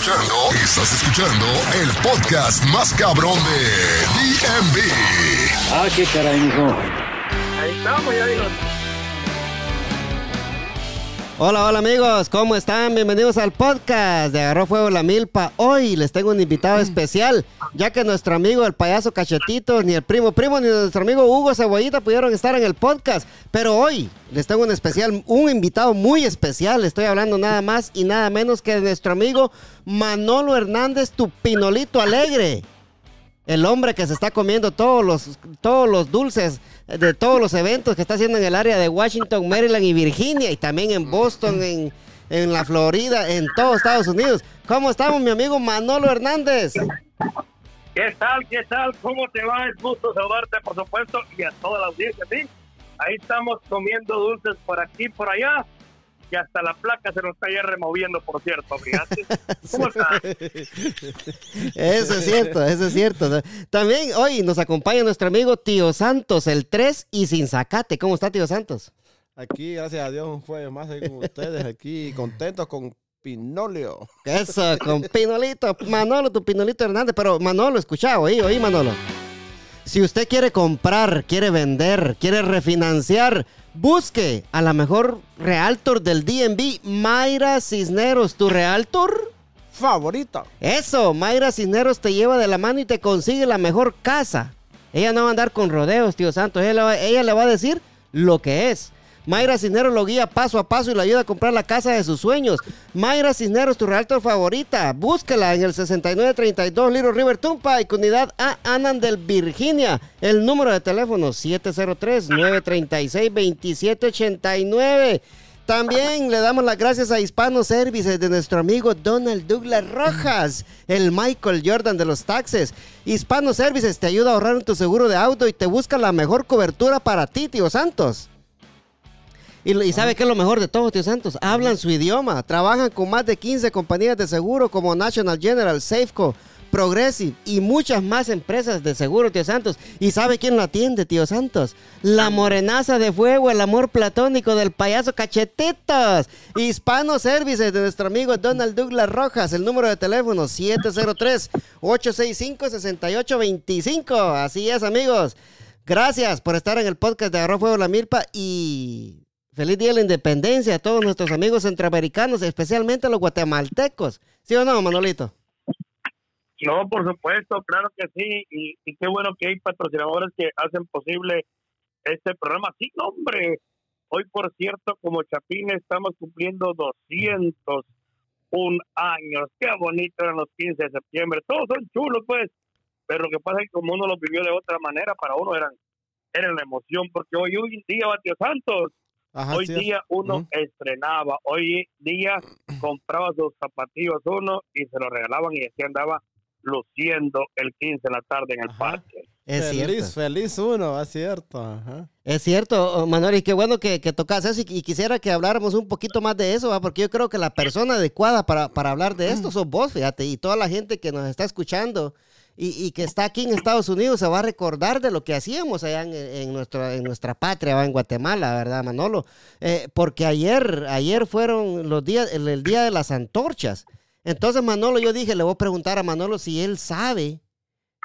escuchando, estás escuchando el podcast más cabrón de DMV. Ah, qué caray, mijo. Ahí estamos, ya digo. Hola, hola amigos, ¿cómo están? Bienvenidos al podcast de Agarró Fuego la Milpa. Hoy les tengo un invitado especial, ya que nuestro amigo el payaso Cachetito, ni el primo primo, ni nuestro amigo Hugo Cebollita pudieron estar en el podcast. Pero hoy les tengo un especial, un invitado muy especial. Estoy hablando nada más y nada menos que de nuestro amigo Manolo Hernández, tu pinolito alegre. El hombre que se está comiendo todos los, todos los dulces de todos los eventos que está haciendo en el área de Washington, Maryland y Virginia y también en Boston, en, en la Florida, en todos Estados Unidos. ¿Cómo estamos, mi amigo Manolo Hernández? ¿Qué tal? ¿Qué tal? ¿Cómo te va? Es gusto saludarte, por supuesto, y a toda la audiencia, ¿sí? Ahí estamos comiendo dulces por aquí, por allá, y hasta la placa se nos está ya removiendo, por cierto, fíjate. ¿Cómo estás? Eso es cierto, eso es cierto. También hoy nos acompaña nuestro amigo Tío Santos, el 3 y sin zacate. ¿Cómo está, Tío Santos? Aquí, gracias a Dios, un jueves más ahí con ustedes, aquí contentos con Pinolio. Eso, con Pinolito, Manolo, tu Pinolito Hernández. Pero Manolo, escucha, oí, oí, Manolo. Si usted quiere comprar, quiere vender, quiere refinanciar, busque a la mejor realtor del DNB, Mayra Cisneros, tu realtor. Favorita. Eso, Mayra Cisneros te lleva de la mano y te consigue la mejor casa. Ella no va a andar con rodeos, tío Santos. Ella le va, ella le va a decir lo que es. Mayra Cisneros lo guía paso a paso y le ayuda a comprar la casa de sus sueños. Mayra Cisneros, tu realtor favorita. Búsquela en el 6932 Little River Tumpa y comunidad A Anandel, Virginia. El número de teléfono 703-936-2789. También le damos las gracias a Hispano Services de nuestro amigo Donald Douglas Rojas, el Michael Jordan de los taxes. Hispano Services te ayuda a ahorrar en tu seguro de auto y te busca la mejor cobertura para ti, tío Santos. Y, y sabe qué es lo mejor de todo, tío Santos. Hablan su idioma. Trabajan con más de 15 compañías de seguro como National General, Safeco, Progressive y muchas más empresas de seguro, tío Santos. ¿Y sabe quién lo atiende, tío Santos? La morenaza de fuego, el amor platónico del payaso Cachetitos. Hispano Services de nuestro amigo Donald Douglas Rojas. El número de teléfono 703-865-6825. Así es, amigos. Gracias por estar en el podcast de Agarró Fuego la Milpa y feliz día de la independencia a todos nuestros amigos centroamericanos, especialmente a los guatemaltecos. ¿Sí o no, Manolito? No, por supuesto, claro que sí. Y, qué bueno que hay patrocinadores que hacen posible este programa. Sí, hombre. Hoy, por cierto, como Chapín, estamos cumpliendo 201 años. Qué bonito eran los 15 de septiembre. Todos son chulos, pues. Pero lo que pasa es que como uno lo vivió de otra manera, para uno eran, era la emoción. Porque hoy, hoy día, Batio Santos, Ajá, hoy sí. día uno estrenaba, hoy día compraba sus zapatillos uno y se los regalaban y así andaba luciendo el 15 de la tarde en el Ajá. parque. Es feliz, cierto. feliz uno, es cierto. Ajá. Es cierto, oh, Manuel, y qué bueno que, que tocas eso y, y quisiera que habláramos un poquito más de eso, ¿va? porque yo creo que la persona adecuada para, para hablar de esto sos vos, fíjate, y toda la gente que nos está escuchando y, y que está aquí en Estados Unidos se va a recordar de lo que hacíamos allá en, en en nuestra patria, en Guatemala, ¿verdad, Manolo? Eh, porque ayer, ayer fueron los días, el, día de las antorchas. Entonces, Manolo, yo dije, le voy a preguntar a Manolo si él sabe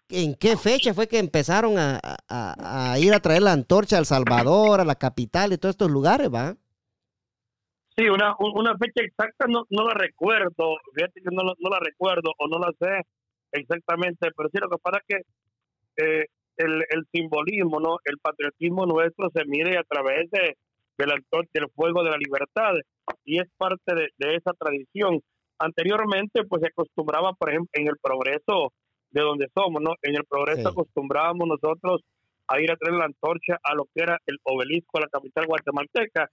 ¿En qué fecha fue que empezaron a, a- a ir a traer la antorcha a El Salvador, a la capital y todos estos lugares, va? Sí, una, un- una fecha exacta no, no la recuerdo, fíjate que no, no la recuerdo o no la sé exactamente, pero sí lo que pasa es que eh, el, el simbolismo, ¿no? el patriotismo nuestro se mide a través de, del del fuego de la libertad y es parte de, de esa tradición. Anteriormente, pues se acostumbraba, por ejemplo, en el progreso de donde somos, ¿no? En el progreso Sí. acostumbrábamos nosotros a ir a traer la antorcha a lo que era el obelisco, a la capital guatemalteca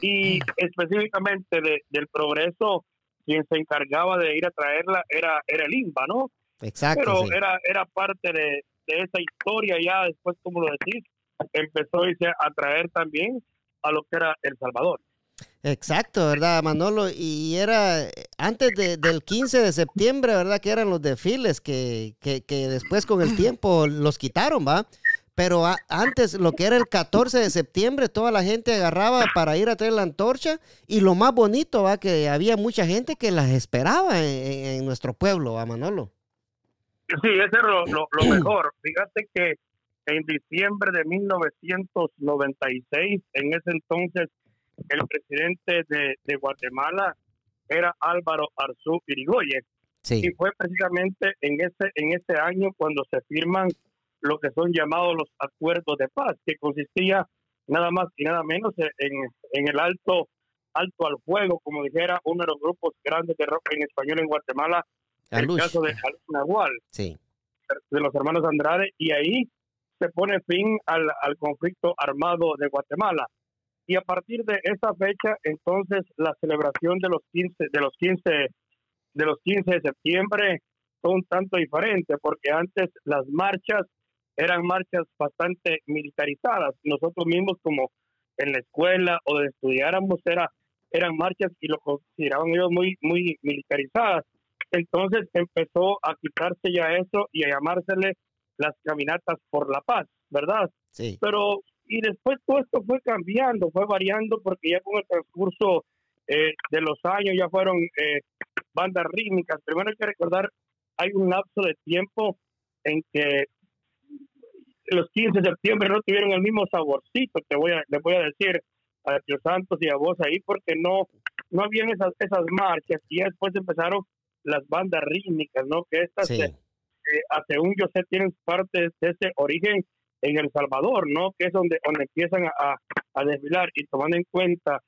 y específicamente de- del progreso quien se encargaba de ir a traerla era era el INBA, ¿no? Exacto. Pero sí. era era parte de, de esa historia ya después, como lo decís, empezó a irse a traer también a lo que era El Salvador. Exacto, ¿verdad, Manolo? Y era eh, antes de- del 15 de septiembre, ¿verdad? Que eran los desfiles que, que, que después con el tiempo los quitaron, ¿va? pero a- antes, lo que era el 14 de septiembre, toda la gente agarraba para ir a traer la antorcha. Y lo más bonito, va, que había mucha gente que las esperaba en, en- en nuestro pueblo, va, Manolo. Sí, ese es lo, lo- lo mejor. Fíjate que en diciembre de 1996, en ese entonces, el presidente de, de Guatemala era Álvaro Arzú Irigoyen. Sí, Y fue precisamente en ese, en ese año cuando se firman lo que son llamados los acuerdos de paz, que consistía nada más y nada menos en, en el alto alto al fuego, como dijera uno de los grupos grandes de rock en español en Guatemala, el Alush. caso de Alush Nahual sí, de los hermanos Andrade y ahí se pone fin al, al conflicto armado de Guatemala. Y a partir de esa fecha, entonces la celebración de los 15 de los 15 de los 15 de septiembre fue un tanto diferente porque antes las marchas eran marchas bastante militarizadas. Nosotros mismos como en la escuela o de estudiáramos era eran marchas y lo consideraban ellos muy muy militarizadas. Entonces empezó a quitarse ya eso y a llamársele las caminatas por la paz, ¿verdad? sí. Pero, y después todo esto fue cambiando, fue variando, porque ya con el transcurso eh, de los años ya fueron eh, bandas rítmicas. Primero hay que recordar, hay un lapso de tiempo en que los 15 de septiembre no tuvieron el mismo saborcito, te voy a, les voy a decir a los Santos y a vos ahí, porque no, no habían esas, esas marchas, y después empezaron las bandas rítmicas, ¿no? Que estas Sí, eh, a- según yo sé, tienen parte de ese origen en El Salvador, ¿no? Que es donde, donde empiezan a, a desfilar y tomando en cuenta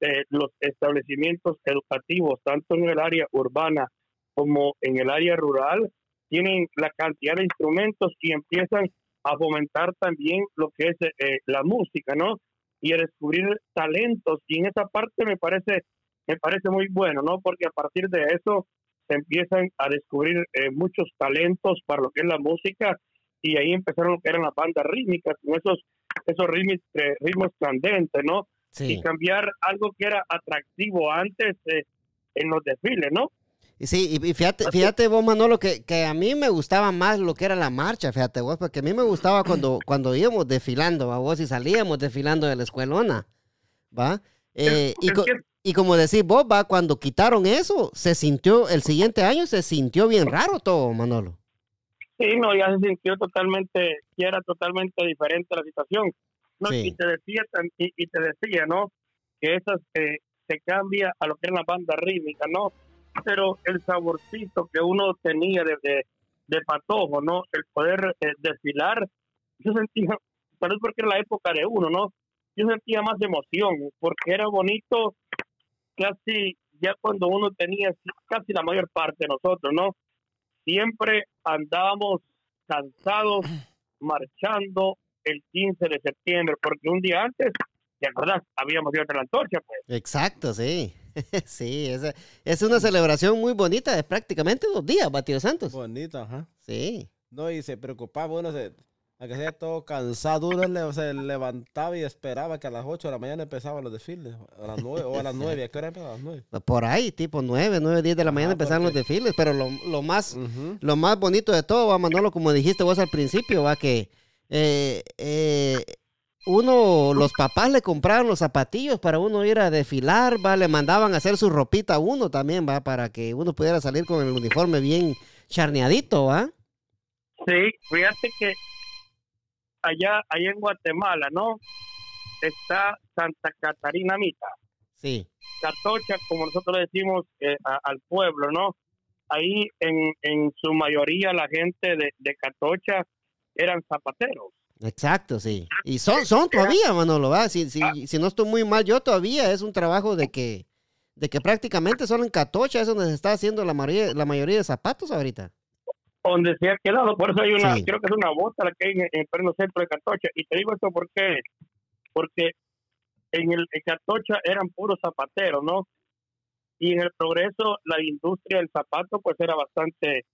eh, los establecimientos educativos, tanto en el área urbana como en el área rural, tienen la cantidad de instrumentos y empiezan a fomentar también lo que es eh, la música, ¿no? Y a descubrir talentos y en esa parte me parece me parece muy bueno, ¿no? Porque a partir de eso se empiezan a descubrir eh, muchos talentos para lo que es la música y ahí empezaron lo que eran las bandas rítmicas, con esos, esos ritmos, eh, ritmos candentes, ¿no? sí. Y cambiar algo que era atractivo antes eh, en los desfiles, ¿no? Sí, y fíjate, fíjate vos, Manolo, que, que a mí me gustaba más lo que era la marcha, fíjate vos, porque a mí me gustaba cuando, cuando íbamos desfilando, ¿va vos? Y salíamos desfilando de la escuelona, ¿va? Eh, y, Es que- y como decís vos, va, cuando quitaron eso, se sintió, el siguiente año se sintió bien raro todo, Manolo. Sí, no, ya se sintió totalmente, ya era totalmente diferente la situación. No, Sí. y te decía y, y te decía, ¿no? Que esas eh, se cambia a lo que es la banda rítmica, ¿no? Pero el saborcito que uno tenía de, de, de patojo, ¿no? El poder eh, desfilar, yo sentía, tal vez porque era la época de uno, ¿no? Yo sentía más emoción, porque era bonito casi ya cuando uno tenía casi la mayor parte de nosotros, ¿no? Siempre andábamos cansados marchando el 15 de septiembre, porque un día antes, ¿te acordás? Habíamos ido a la antorcha, pues. Exacto, sí. sí, esa- es una celebración muy bonita, de prácticamente dos días, Batido Santos. Bonito, ajá. Sí. No, y se preocupaba, uno se, a que sea todo cansado, uno se levantaba y esperaba que a las 8 de la mañana empezaban los desfiles, a las 9, o a las 9, ¿a qué hora empezaban? A las 9. Por ahí, tipo 9, 9, 10 de la mañana Ajá, empezaron los porque- desfiles, pero lo, lo más Ujú. lo más bonito de todo, va Manolo, como dijiste vos al principio, va que eh, eh, uno, los papás le compraban los zapatillos para uno ir a desfilar, va, le mandaban a hacer su ropita a uno también, va, para que uno pudiera salir con el uniforme bien charneadito, va. Sí, fíjate que allá, allá en Guatemala, ¿no? Está Santa Catarina Mita, Sí, Catocha, como nosotros le decimos eh, a- al pueblo, ¿no? Ahí en, en su mayoría la gente de, de Catocha eran zapateros. exacto, sí. Y son, son todavía, Manolo, va. Si, si, si no estoy muy mal, yo todavía es un trabajo de que, de que prácticamente solo en Catocha es donde se está haciendo la mayoría, la mayoría de zapatos ahorita. Donde se ha quedado. Por eso hay una, Sí. creo que es una bota la que hay en, en el pleno centro de Catocha. Y te digo esto porque, porque en el en Catocha eran puros zapateros, ¿no? Y en el progreso la industria del zapato pues era bastante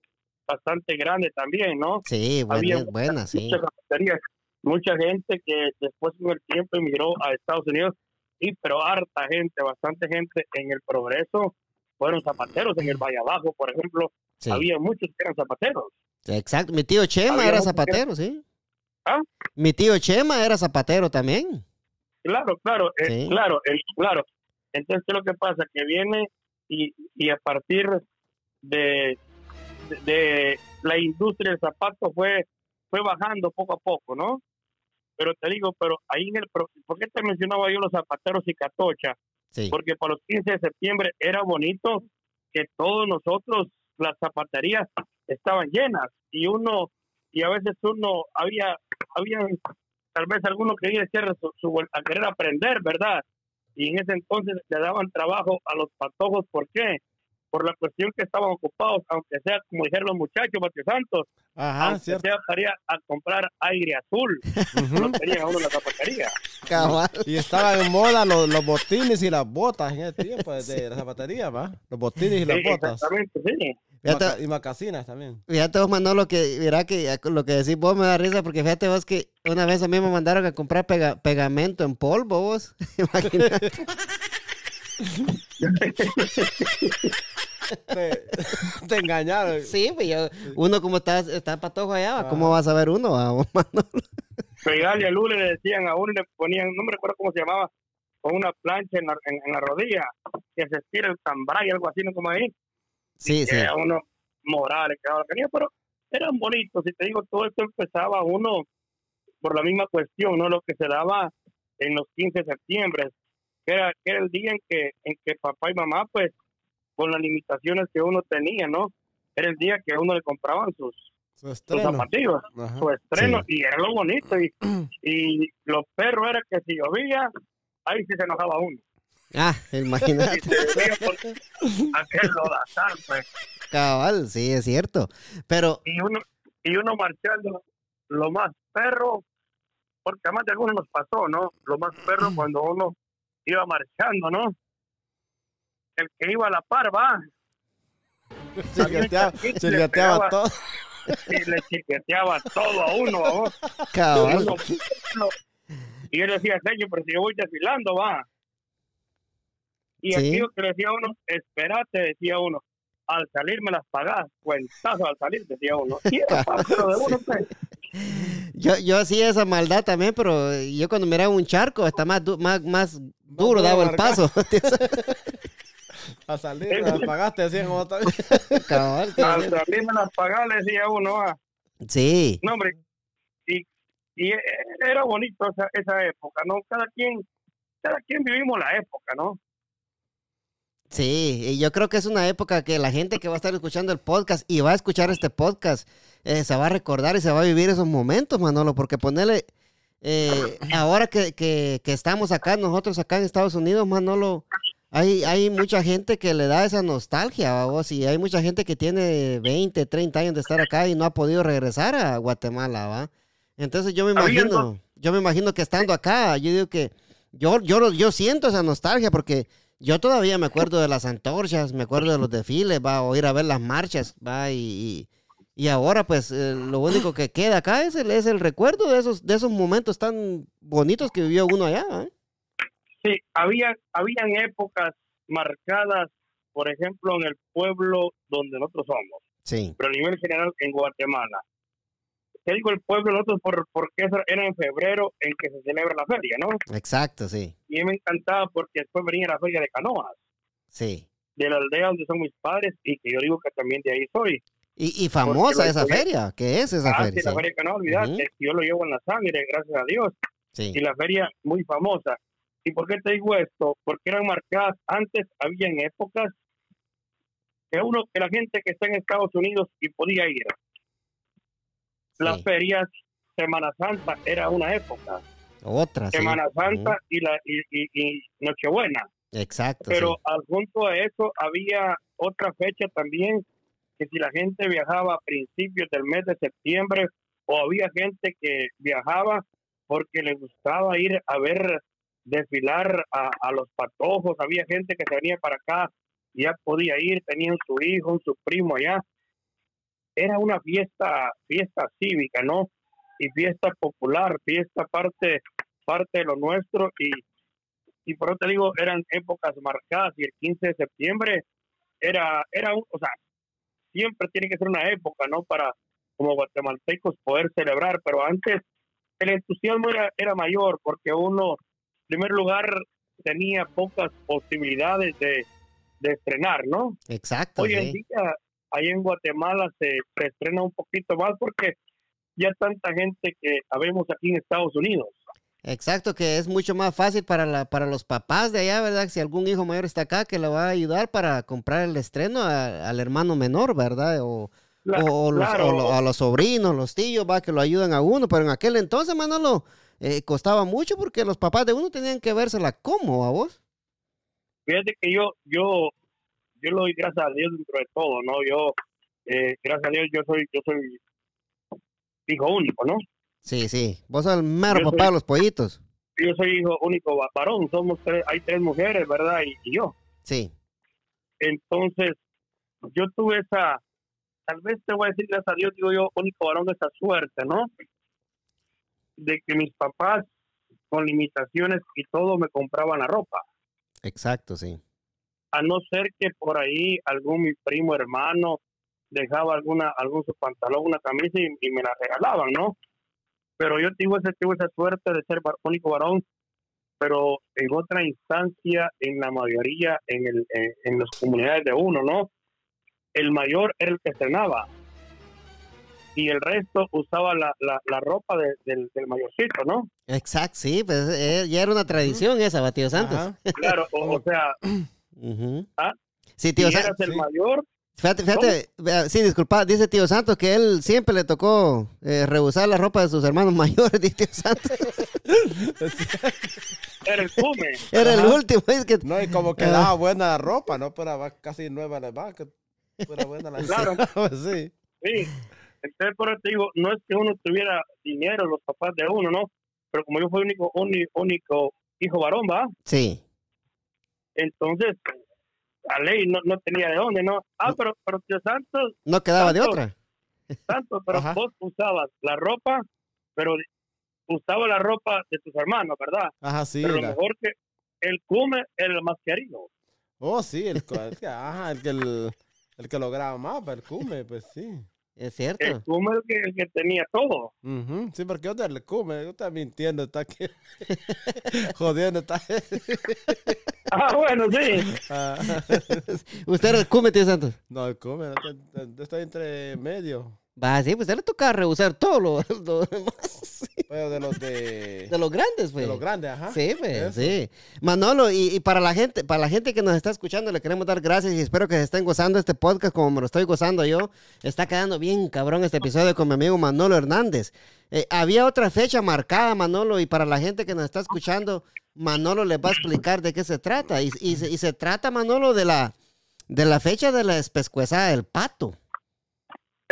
bastante grande también, ¿no? Sí, Había buena, buena, sí. Muchas mucha gente que después con el tiempo emigró a Estados Unidos, y pero harta gente, bastante gente en el progreso fueron zapateros en el Valle Abajo, por ejemplo, sí. había muchos que eran zapateros. Exacto, mi tío Chema Había era zapatero, sí. ¿Ah? Mi tío Chema era zapatero también. Claro, claro, eh, Sí. claro, el, claro. Entonces, ¿qué es lo que pasa? Que viene y, y a partir de, de, de la industria del zapato fue, fue bajando poco a poco, ¿no? Pero te digo, pero ahí en el... ¿Por qué te mencionaba yo los zapateros y catocha? Sí. Porque para los 15 de septiembre era bonito que todos nosotros, las zapaterías, estaban llenas y uno, y a veces uno, había, había tal vez alguno que quería hacer su, su- a querer aprender, ¿verdad? Y en ese entonces le daban trabajo a los patojos, ¿por qué? Por la cuestión que estaban ocupados, aunque sea, como dijeron los muchachos, Mateo Santos, Ajá, aunque cierto. sea para ir a comprar aire azul, no tenían a uno en la zapatería. Cabal. Y estaban en moda los, los botines y las botas en ese tiempo de, de la zapatería, ¿va? Los botines y las Sí, botas. exactamente, sí. Fíjate, y macasinas también. fíjate vos, Manolo, que mira que lo que decís vos me da risa porque fíjate vos que una vez a mí me mandaron a comprar pega- pegamento en polvo, vos. Imagínate. Te, te engañaron. Sí, pues yo, uno como está, está patojo allá, ¿va? ¿cómo vas a ver uno, va, Manolo? Pegarle al hule le decían a uno y le ponían, no me recuerdo cómo se llamaba, con una plancha en la, en, en la rodilla, que se estira el cambray, algo así, ¿no? Como ahí. Sí, sí. Que a uno moral, que ahora quería, pero eran bonitos. Y te digo, todo esto empezaba uno por la misma cuestión, ¿no? Lo que se daba en los 15 de septiembre, que era, que era el día en que, en que papá y mamá, pues, con las limitaciones que uno tenía, ¿no? Era el día que a uno le compraban sus, Su sus Ajá. su estreno Sí. y era lo bonito y, y lo perro era que si llovía ahí sí se enojaba uno Ah, imagínate. por aquel lodazal pues Cabal, sí, es cierto. Pero, y uno y uno marchando lo más perro porque además de algunos nos pasó no lo más perro cuando uno iba marchando no el que iba a la par va Le pegaba. todo. y le chiqueteaba todo a uno cabal. Y yo le decía, señor, pero si yo voy desfilando, va. Y Sí. aquello que le decía uno, espérate, decía uno, al salir me las pagás, cuentazo al salir, decía uno. Y era de uno, pues, Yo, yo hacía esa maldad también, pero yo cuando miraba un charco está más, du- más, más duro daba el paso. A salir, las pagaste, decían como tal. Cabal, al que- salir me las pagás, le decía uno, va. sí, No, hombre, y, y e- era bonito esa, esa época, ¿no? Cada quien, cada quien vivimos la época, ¿no? sí. Y yo creo que es una época que la gente que va a estar escuchando el podcast y va a escuchar este podcast eh, se va a recordar y se va a vivir esos momentos, Manolo, porque ponerle... eh, ahora que, que, que estamos acá, nosotros acá en Estados Unidos, Manolo, hay, hay mucha gente que le da esa nostalgia, vos, y hay mucha gente que tiene 20, 30 años de estar acá y no ha podido regresar a Guatemala, ¿va? Entonces yo me imagino, yo me imagino que estando acá, yo digo que yo, yo, yo siento esa nostalgia porque yo todavía me acuerdo de las antorchas, me acuerdo de los desfiles, va, o ir a ver las marchas, va, y, y, y ahora pues eh, lo único que queda acá es el, es el recuerdo de esos, de esos momentos tan bonitos que vivió uno allá, ¿eh? Sí, había, habían épocas marcadas, por ejemplo, en el pueblo donde nosotros somos, Sí, pero a nivel general en Guatemala. Te digo el pueblo nosotros por, porque eso era en febrero en que se celebra la feria, ¿no? exacto, sí, Y me encantaba porque después venía la feria de canoas, sí. de la aldea donde son mis padres y que yo digo que también de ahí soy. Y, y famosa esa feria, ¿qué es esa Ah, sí, feria? la Sí. feria de canoas, olvidate, Ujú. yo lo llevo en la sangre, gracias a Dios. Sí. y la feria muy famosa. ¿Y por qué te digo esto? Porque eran marcadas, antes habían épocas que uno, que la gente que está en Estados Unidos y podía ir. Las Sí. ferias, Semana Santa era una época. Otra, sí. Semana Santa Ujú. y, la, y, y- y Nochebuena. Exacto, Pero sí. adjunto a eso había otra fecha también, que si la gente viajaba a principios del mes de septiembre, o había gente que viajaba porque le gustaba ir a ver desfilar a, a los patojos, había gente que se venía para acá, ya podía ir, tenían su hijo, su primo allá. Era una fiesta, fiesta cívica, ¿no? Y fiesta popular, fiesta parte, parte de lo nuestro y y por eso te digo, eran épocas marcadas y el 15 de septiembre era, era un, o sea, siempre tiene que ser una época, ¿no? Para como guatemaltecos poder celebrar, pero antes el entusiasmo era, era mayor porque uno, en primer lugar, tenía pocas posibilidades de, de estrenar, ¿no? Exacto. Hoy en día, ahí en Guatemala se, se estrena un poquito más porque ya tanta gente que habemos aquí en Estados Unidos. Exacto, que es mucho más fácil para, la, para los papás de allá, ¿verdad? Si algún hijo mayor está acá, que le va a ayudar para comprar el estreno a- al hermano menor, ¿verdad? O, Cla- o, o los- claro. o lo- a los sobrinos, los tíos, va, que lo ayudan a uno. Pero en aquel entonces, Manolo, eh, costaba mucho porque los papás de uno tenían que vérsela como a vos. Fíjate que yo, yo, yo lo doy gracias a Dios dentro de todo, ¿no? Yo, eh, gracias a Dios, yo soy, yo soy hijo único, ¿no? Sí, sí. Vos sos el mero Yo papá soy- de los pollitos. Yo soy hijo único va- varón, somos tres, hay tres mujeres, ¿verdad? Y, y yo. Sí. Entonces, yo tuve esa, tal vez te voy a decir, gracias a Dios, digo yo, único varón, esa suerte, ¿no? De que mis papás, con limitaciones y todo, me compraban la ropa. Exacto, sí. A no ser que por ahí algún mi primo hermano dejaba alguna algún su pantalón, una camisa y, y me la regalaban, ¿no? Pero yo tuve, ese, tuve esa suerte de ser único varón, pero en otra instancia, en la mayoría, en, el, en, en las comunidades de uno, ¿no? El mayor era el que estrenaba y el resto usaba la, la, la ropa de- del, del mayorcito, ¿no? Exacto, sí. Pues eh, ya era una tradición esa, va, tío Santos. Ajá. Claro, o, o sea. ¿Ah? Sí, si tío eras Santos. el sí. mayor, Fíjate, fíjate, vea, sí, disculpa, dice tío Santos que él siempre le tocó eh, rehusar la ropa de sus hermanos mayores, dice tío Santos. era el fume. Era el último, es que... No, y como quedaba buena la ropa, ¿no? Pero va casi nueva la va, que fuera buena la Claro. sí. Sí, entonces por eso te digo, no es que uno tuviera dinero, los papás de uno, ¿no? Pero como yo fui único, uni- único hijo varón, ¿va? Sí, Entonces, a ley no, no tenía de dónde, ¿no? Ah, pero, pero tío Santos, no quedaba de otra. Santos, pero Ajá. vos usabas la ropa, pero usaba la ropa de tus hermanos, ¿verdad? Ajá, sí. pero lo la- mejor que el cume el más querido. Oh, sí, el, el el que, el, el que lograba más, pero el cume, pues sí. Es cierto. El cume el que, el que tenía todo. Ujú, Sí, porque yo te le cume, yo está mintiendo, está aquí. Jodiendo, está. Ah, bueno, sí. Ah, Usted era el cume, tío Santos. no, el cume, no está entre medio. Va, sí, pues a él le tocaba rehusar todo lo, lo demás. sí, Pero de los de. De los grandes, pues. de los grandes, ajá. Sí, pues, sí. Manolo, y, y para la gente, para la gente que nos está escuchando, le queremos dar gracias y espero que se estén gozando este podcast como me lo estoy gozando yo. Está quedando bien cabrón este episodio con mi amigo Manolo Hernández. Eh, había otra fecha marcada, Manolo, y para la gente que nos está escuchando, Manolo les va a explicar de qué se trata. Y, y se, y se trata, Manolo, de la, de la fecha de la espescuezada del pato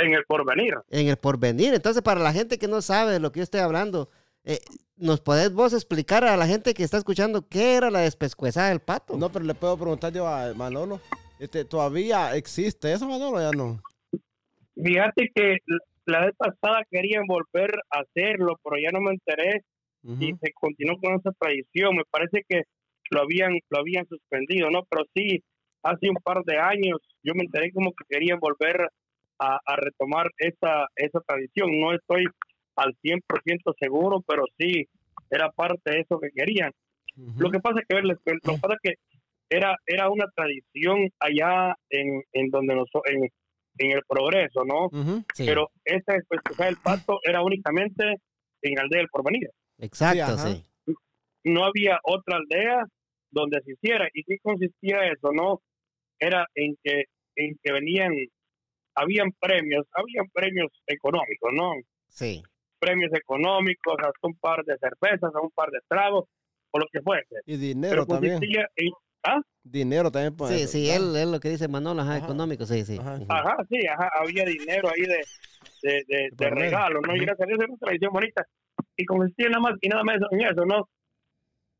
En el porvenir. en el porvenir. Entonces, para la gente que no sabe de lo que yo estoy hablando, eh, ¿nos podés vos explicar a la gente que está escuchando qué era la despescuezada del pato? No, pero le puedo preguntar yo a Manolo. Este, ¿Todavía existe eso, Manolo? o Ya no. Fíjate que la vez pasada querían volver a hacerlo, pero ya no me enteré y se continuó con esa tradición. Me parece que lo habían lo habían suspendido, ¿no? Pero sí, hace un par de años yo me enteré como que querían volver a, a retomar esa, esa tradición. No estoy al 100% seguro, pero sí era parte de eso que querían. Ujú. Lo que pasa es que, lo que pasa es que era, era una tradición allá en, en donde nos, en, en el progreso, ¿no? Ujú. Sí, Pero esta especialidad del pato era únicamente en Aldea del Porvenir. exacto, Sí, sí. No había otra aldea donde se hiciera. ¿Y qué consistía eso? No era en que en que venían, habían premios, habían premios económicos, ¿no? Sí, Premios económicos, hasta un par de cervezas, a un par de tragos, o lo que fuese. Y dinero Pero también. en, Dinero también. pues, sí, sí, él es lo que dice Manolo, ajá, Ajá. económico, sí, sí. Ajá. Sí, ajá, había dinero ahí de, de, de, de por regalo, ¿no? Y gracias a Dios era una tradición bonita. Y consistía nada más y nada más en eso, ¿no?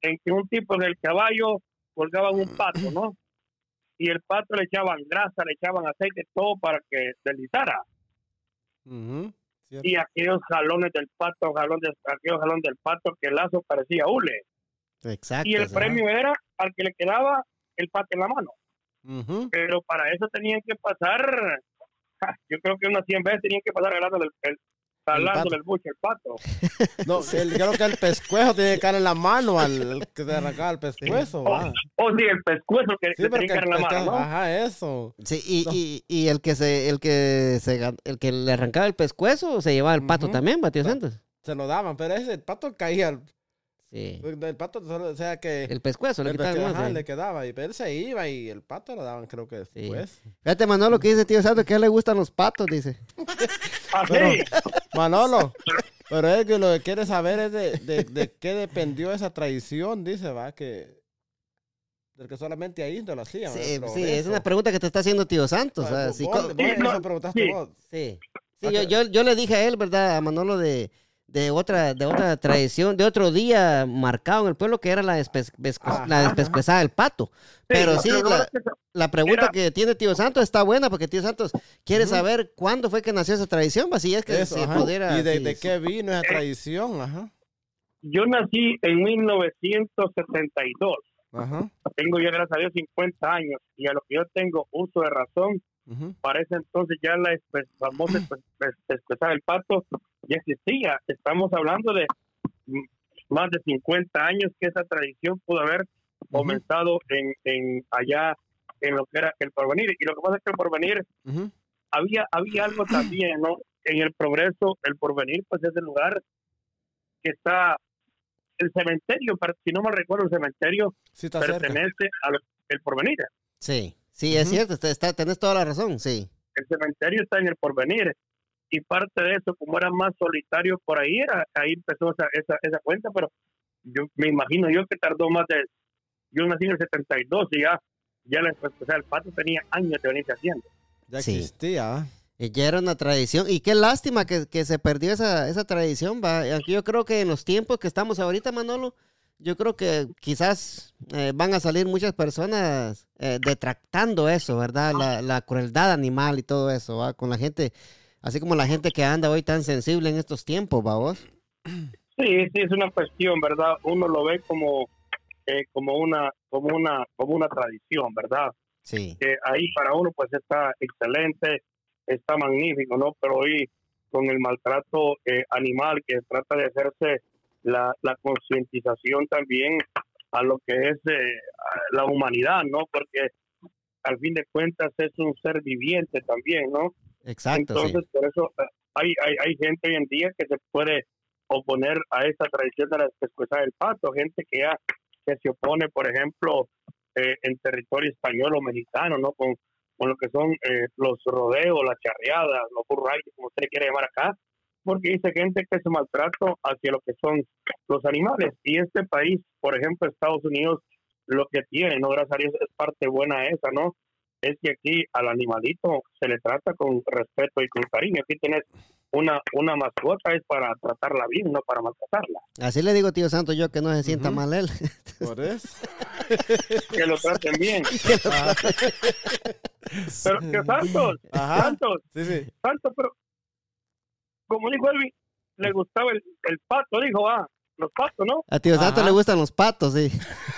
En que un tipo del caballo colgaban un pato, ¿no? Y el pato le echaban grasa, le echaban aceite, todo para que deslizara. Cierto. Y aquellos jalones del pato, jalones, aquellos jalones del pato que el lazo parecía hule. Exacto. Y el premio era al que le quedaba el pato en la mano. Pero para eso tenían que pasar, yo creo que unas 100 veces tenían que pasar el, el, jalándole el buche al pato. No, el, creo que el pescuezo tiene que caer en la mano al que se arrancaba el pescuezo. O, va. o sí, el pescuezo que, Sí, tenía que el en la mano. Ajá, eso. Sí, y, y, y el que se, el que se el que le arrancaba el pescuezo se llevaba el pato también, Batió Santos. Se lo daban, pero ese el pato caía. El, Sí. el pato, solo- o sea que. El pescuezo le el quitaban pescuezo, más. ajá, sí. le quedaba. Y pero él se iba y el pato lo daban, creo que después. Fíjate, Manolo, que dice tío Santos que a él le gustan los patos, dice. Así. Pero- Manolo, pero es que lo que quiere saber es de, de, de qué dependió esa tradición, dice, va, que. Del que solamente ahí te lo hacían. Sí, sí, es una pregunta que te está haciendo tío Santos. Ah, ah, vos- sí, vos- co- vos Sí, no, eso preguntaste sí. vos. Sí, sí Ok. yo, yo, yo le dije a él, ¿verdad? A Manolo de, de otra de otra tradición, de otro día marcado en el pueblo que era la, despe- pescu- Ajá, la despescuezada del pato. Pero sí, que la, la pregunta Era- que tiene tío Santos está buena porque tío Santos quiere Ujú. saber cuándo fue que nació esa tradición, va, si es que Eso, ajá. pudiera... ¿Y de, sí, de sí. qué vino Eh, esa tradición? Ajá. Yo nací en 1972. Ajá. Tengo ya, gracias a Dios, 50 años. Y a lo que yo tengo uso de razón, ujú. para ese entonces ya la famosa espe- espe- pescuezada del pato ya existía. Estamos hablando de más de 50 años que esa tradición pudo haber comenzado en, en allá en lo que era el porvenir. Y lo que pasa es que el porvenir había, había algo también, ¿no? En el progreso, el porvenir, pues es el lugar que está el cementerio, si no me recuerdo, el cementerio Sí, pertenece al el porvenir. Sí, sí, es cierto, está, está- tenés toda la razón, sí. El cementerio está en el porvenir. Y parte de eso, como era más solitario por ahí, era, ahí empezó esa, esa, esa cuenta, pero yo me imagino yo que tardó más de... Yo nací en el 72 y ya, ya la, o sea, el pato tenía años de venirse haciendo. Ya Sí. existía. Eh, Ya era una tradición. Y qué lástima que, que se perdió esa, esa tradición, va. Yo creo que en los tiempos que estamos ahorita, Manolo, yo creo que quizás eh, van a salir muchas personas eh, detractando eso, ¿verdad? La, la crueldad animal y todo eso, ¿va? Con la gente, así como la gente que anda hoy tan sensible en estos tiempos, ¿va vos? Sí, sí, es una cuestión, ¿verdad? Uno lo ve como, eh, como, una, como, una, como una tradición, ¿verdad? Sí. que ahí para uno pues está excelente, está magnífico, ¿no? Pero hoy con el maltrato eh, animal que trata de hacerse la, la concientización también a lo que es eh, la humanidad, ¿no? Porque al fin de cuentas es un ser viviente también, ¿no? Exacto. Entonces, por eso eh, hay, hay, hay gente hoy en día que se puede oponer a esta tradición de la pescueza del pato, gente que ya que se opone, por ejemplo, eh, en territorio español o mexicano, ¿no? Con, con lo que son eh, los rodeos, las charreadas, los burrais, como usted quiere llamar acá, porque dice gente que se maltrato hacia lo que son los animales. Y este país, por ejemplo, Estados Unidos, lo que tiene, ¿no? Gracias a Dios es parte buena esa, ¿no? Es que aquí al animalito se le trata con respeto y con cariño. Aquí tienes una, una mascota, es para tratarla bien, no para maltratarla. Así le digo, tío Santo, yo que no se sienta mal él. Por eso. Que lo traten bien. Ah, Pero que Santos, Ajá. Santos, Sí, sí. Santos, pero como dijo Elvi, le gustaba el, el pato, dijo, ah, los patos, ¿no? A tío Santo Ajá. le gustan los patos, sí.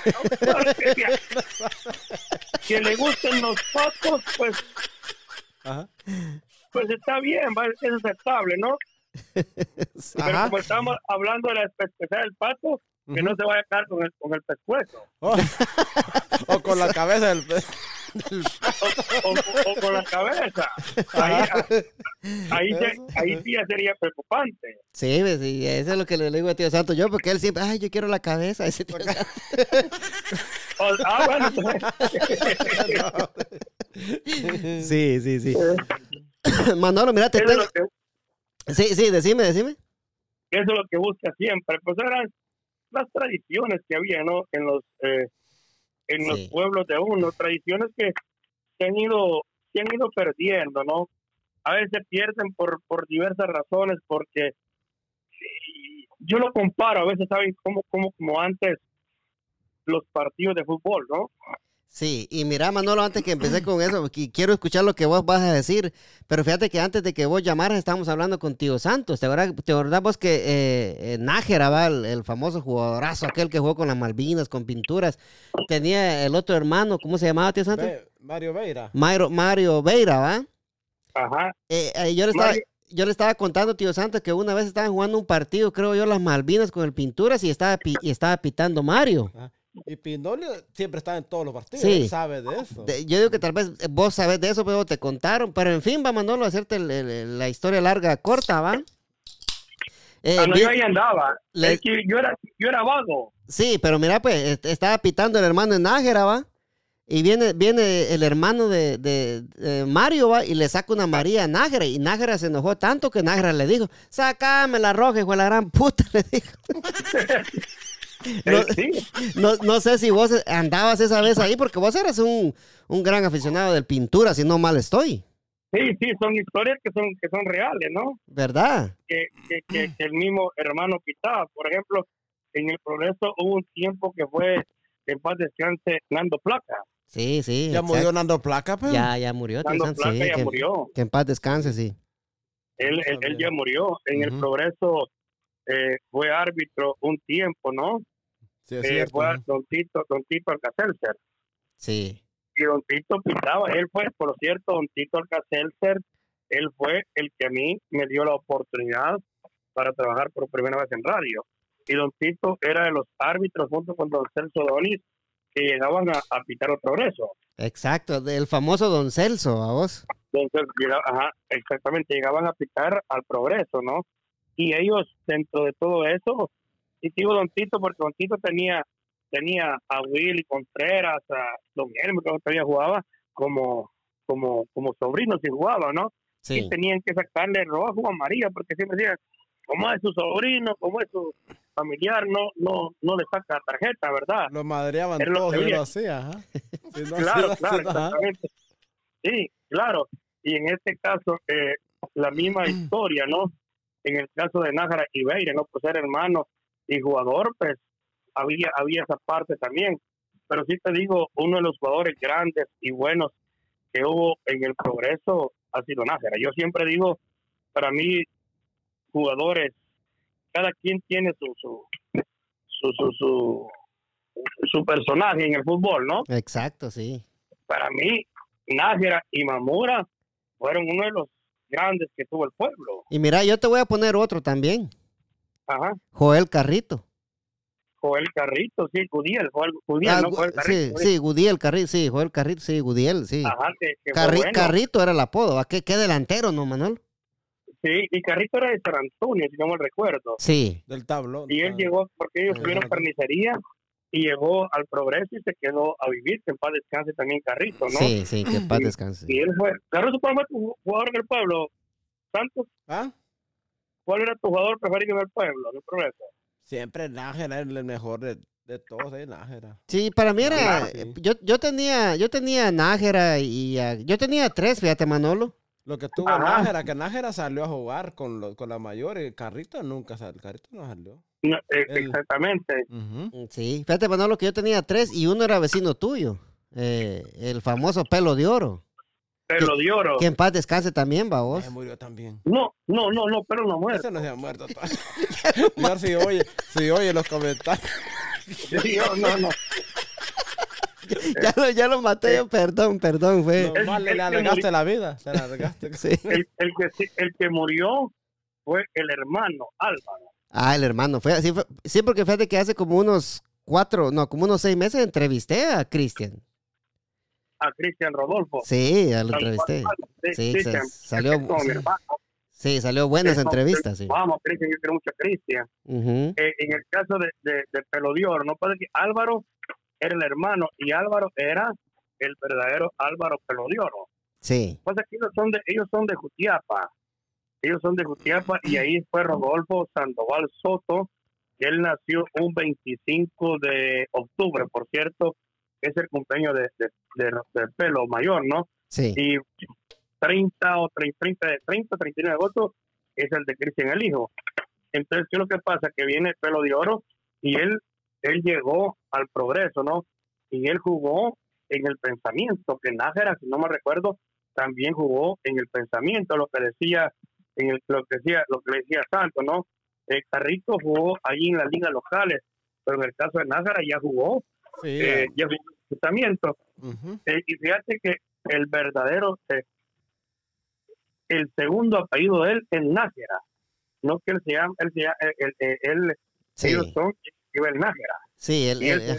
que le gusten los patos, pues, Ajá. pues está bien, es aceptable, ¿no? Pero Ajá. como estamos hablando de la especialidad del pato, que no se vaya a caer con el, con el pescuezo. Oh. o con la cabeza del o, o- o con la cabeza. Ahí, ahí, ahí sí ya sería preocupante. Sí, pues, sí, eso es lo que le digo a tío Santo yo, porque él siempre, ay, yo quiero la cabeza. Ese tío Santo. O- ah, bueno, Sí, sí, sí. Manolo, mira, te tengo... que, Sí, sí, decime, decime. eso es lo que busca siempre. Pues eran las tradiciones que había ¿no? en los eh, en los pueblos de uno, tradiciones que se han ido, se han ido perdiendo, ¿no? A veces se pierden por, por diversas razones, porque yo lo comparo, a veces saben como, como, como antes los partidos de fútbol, ¿no? Sí, y mira, Manolo, antes que empecé con eso, qui- quiero escuchar lo que vos vas a decir, pero fíjate que antes de que vos llamaras estábamos hablando con Tío Santos, ¿te acordás, te acordás vos que eh, eh, Nájera, va, el, el famoso jugadorazo, aquel que jugó con las Malvinas, con pinturas, tenía el otro hermano, ¿cómo se llamaba, Tío Santos? Mario Veira. Mario, Mario Veira, ¿va? Ajá. Eh, eh, yo, le estaba, Mario- yo le estaba contando, tío Santos, que una vez estaban jugando un partido, creo yo, las Malvinas con el Pinturas y estaba, pi- y estaba pitando Mario. Y Pinolio siempre está en todos los partidos. Sí. él sabe de eso. De- yo digo que tal vez vos sabés de eso, pero te contaron. Pero en fin, va Manolo a hacerte el- el- la historia larga, corta, ¿va? Eh, Cuando vi- yo ahí andaba, le- es que yo era, yo era vago. Sí, pero mira, pues, est- estaba pitando el hermano de Nájera, ¿va? Y viene, viene el hermano de, de- de Mario, ¿va? Y le saca una María a Nájera. Y Nájera se enojó tanto que Nájera le dijo, sácame la roja, hijo de la gran puta, le dijo. No, Eh, sí, no, no sé si vos andabas esa vez ahí, porque vos eres un, un gran aficionado del pintura, si no mal estoy, sí, sí, son historias que son, que son reales, ¿no? ¿verdad? que, que, que- que el mismo hermano pitaba. Por ejemplo, en el progreso hubo un tiempo que fue en paz descanse Nando Placa. Sí, sí. ya exacto. murió Nando Placa, pues. Ya, ya murió. Nando Placa sí, ya que, murió. que en paz descanse, sí. Él, él, él ya murió. En el Ujú. progreso eh, fue árbitro un tiempo, ¿no? Sí, es Eh, cierto. fue ajá. don Tito, don Tito Alcacelser. Sí. Y don Tito pitaba. Él fue, por cierto, don Tito Alcacelser, él fue el que a mí me dio la oportunidad para trabajar por primera vez en radio. Y don Tito era de los árbitros junto con don Celso Donis que llegaban a, a pitar otro progreso. Exacto, del famoso Don Celso, a vos. Entonces, llega- ajá, exactamente, llegaban a pitar al progreso, ¿no? Y ellos, dentro de todo eso, y digo Don Tito, porque Don Tito tenía, tenía a Willy Contreras, a Don Hermes, que todavía jugaba, como, como, como sobrinos y jugaba, ¿no? Sí. Y tenían que sacarle rojo o amarilla, porque siempre decían, como es su sobrino, como es su familiar, no, no, no le saca tarjeta, ¿verdad? Lo madreaban Era lo todos que y había. lo hacía. Si no claro, hacía- claro, exactamente. Sí, claro. Y en este caso, eh, la misma historia, ¿no? En el caso de Nájara y Beire, ¿no? Por ser hermano y jugador, pues había, había esa parte también. Pero sí te digo, uno de los jugadores grandes y buenos que hubo en el progreso ha sido Nájara. Yo siempre digo, para mí, jugadores, cada quien tiene su, su, su, su, su, su personaje en el fútbol, ¿no? Exacto, sí. para mí, Nájera y Mamura fueron uno de los grandes que tuvo el pueblo. Y mira, yo te voy a poner otro también. Ajá. Joel Carrito. Joel Carrito, sí, Gudiel, Joel Gudiel, Ah, ¿no? Joel Carrito. sí, sí, Gudiel Carrito, sí, Joel Carrito, sí, Gudiel, sí. Ajá, que, que fue Carri- bueno. Carrito era el apodo. ¿a ¿Qué, qué delantero, no, Manuel? Sí, y Carrito era de San Antonio, si no me recuerdo. Sí. Del tablón. Y él ah. llegó, porque ellos Ah, tuvieron carnicería, y llegó al progreso y se quedó a vivir, que en paz descanse también Carrito, ¿no? Sí, sí, que en paz Y- descanse. Y él fue, Carrito, ¿cuál fue jugador en el pueblo? Santos, ¿Ah? ¿Cuál era tu jugador preferido en el pueblo, el progreso? Siempre Nájera era el mejor de, de todos, ¿eh? Nájera. Sí, para mí era. Claro, sí. Yo, yo tenía, yo tenía Nájera y a- yo tenía tres, fíjate, Manolo. Lo que tuvo Ajá. Nájera, que Nájera salió a jugar con, lo- con la mayor y Carrito nunca salió. Carrito no salió. No, eh, El- Exactamente. Ujú. Sí, fíjate, Manolo, que yo tenía tres y uno era vecino tuyo. eh, el famoso pelo de oro. Pelo de oro. Que en paz descanse también, va vos. Se murió también. No, no, no, no, pero no muere. Ese no se ha muerto si oye, si oye los comentarios. Sí, no, no, no. Ya lo, ya lo maté, yo, perdón, perdón, fue. Le, el le alargaste la vida. Se la alargaste. Sí. El, el que, sí- el que murió fue el hermano Álvaro. Ah, el hermano, fue así, fue- sí, porque fíjate que hace como unos cuatro, no, como unos seis meses entrevisté a Cristian. A Cristian Rodolfo. Sí, ya lo entrevisté. Sí, Sí, Cristian, se- salió-. Sí, salió buena esa Eso, entrevista, sí. Vamos, Cristian, yo quiero mucho a Cristian. Eh, en el caso de, de, de Pelo de Oro, no puede que Álvaro era el hermano y Álvaro era el verdadero Álvaro Pelo de Oro. Sí, Pasa que ellos son de, ellos son de Jutiapa. Ellos son de Jutiapa y ahí fue Rodolfo Sandoval Soto, que él nació un 25 de octubre, por cierto, es el cumpleaños de, de, de- de pelo mayor, ¿no? sí. Y 30 o 30, 30, 30, 39 de agosto es el de Cristian el hijo. Entonces, ¿qué es lo que pasa? Que viene pelo de oro y él, él llegó al progreso, ¿no? Y él jugó en el pensamiento, que Nájera, si no me recuerdo, también jugó en el pensamiento, lo que decía, en el, lo que decía, lo que decía Santo, ¿no? El Carrito jugó allí en las ligas locales, pero en el caso de Nájera ya jugó, Sí. eh, el pensamiento. Eh, y fíjate que el verdadero eh, el segundo apellido de él es Nájera. No que él se llama, él, se llama- él, él- él- Sí, ellos son Esquivel Nájera. sí, él, y él él- es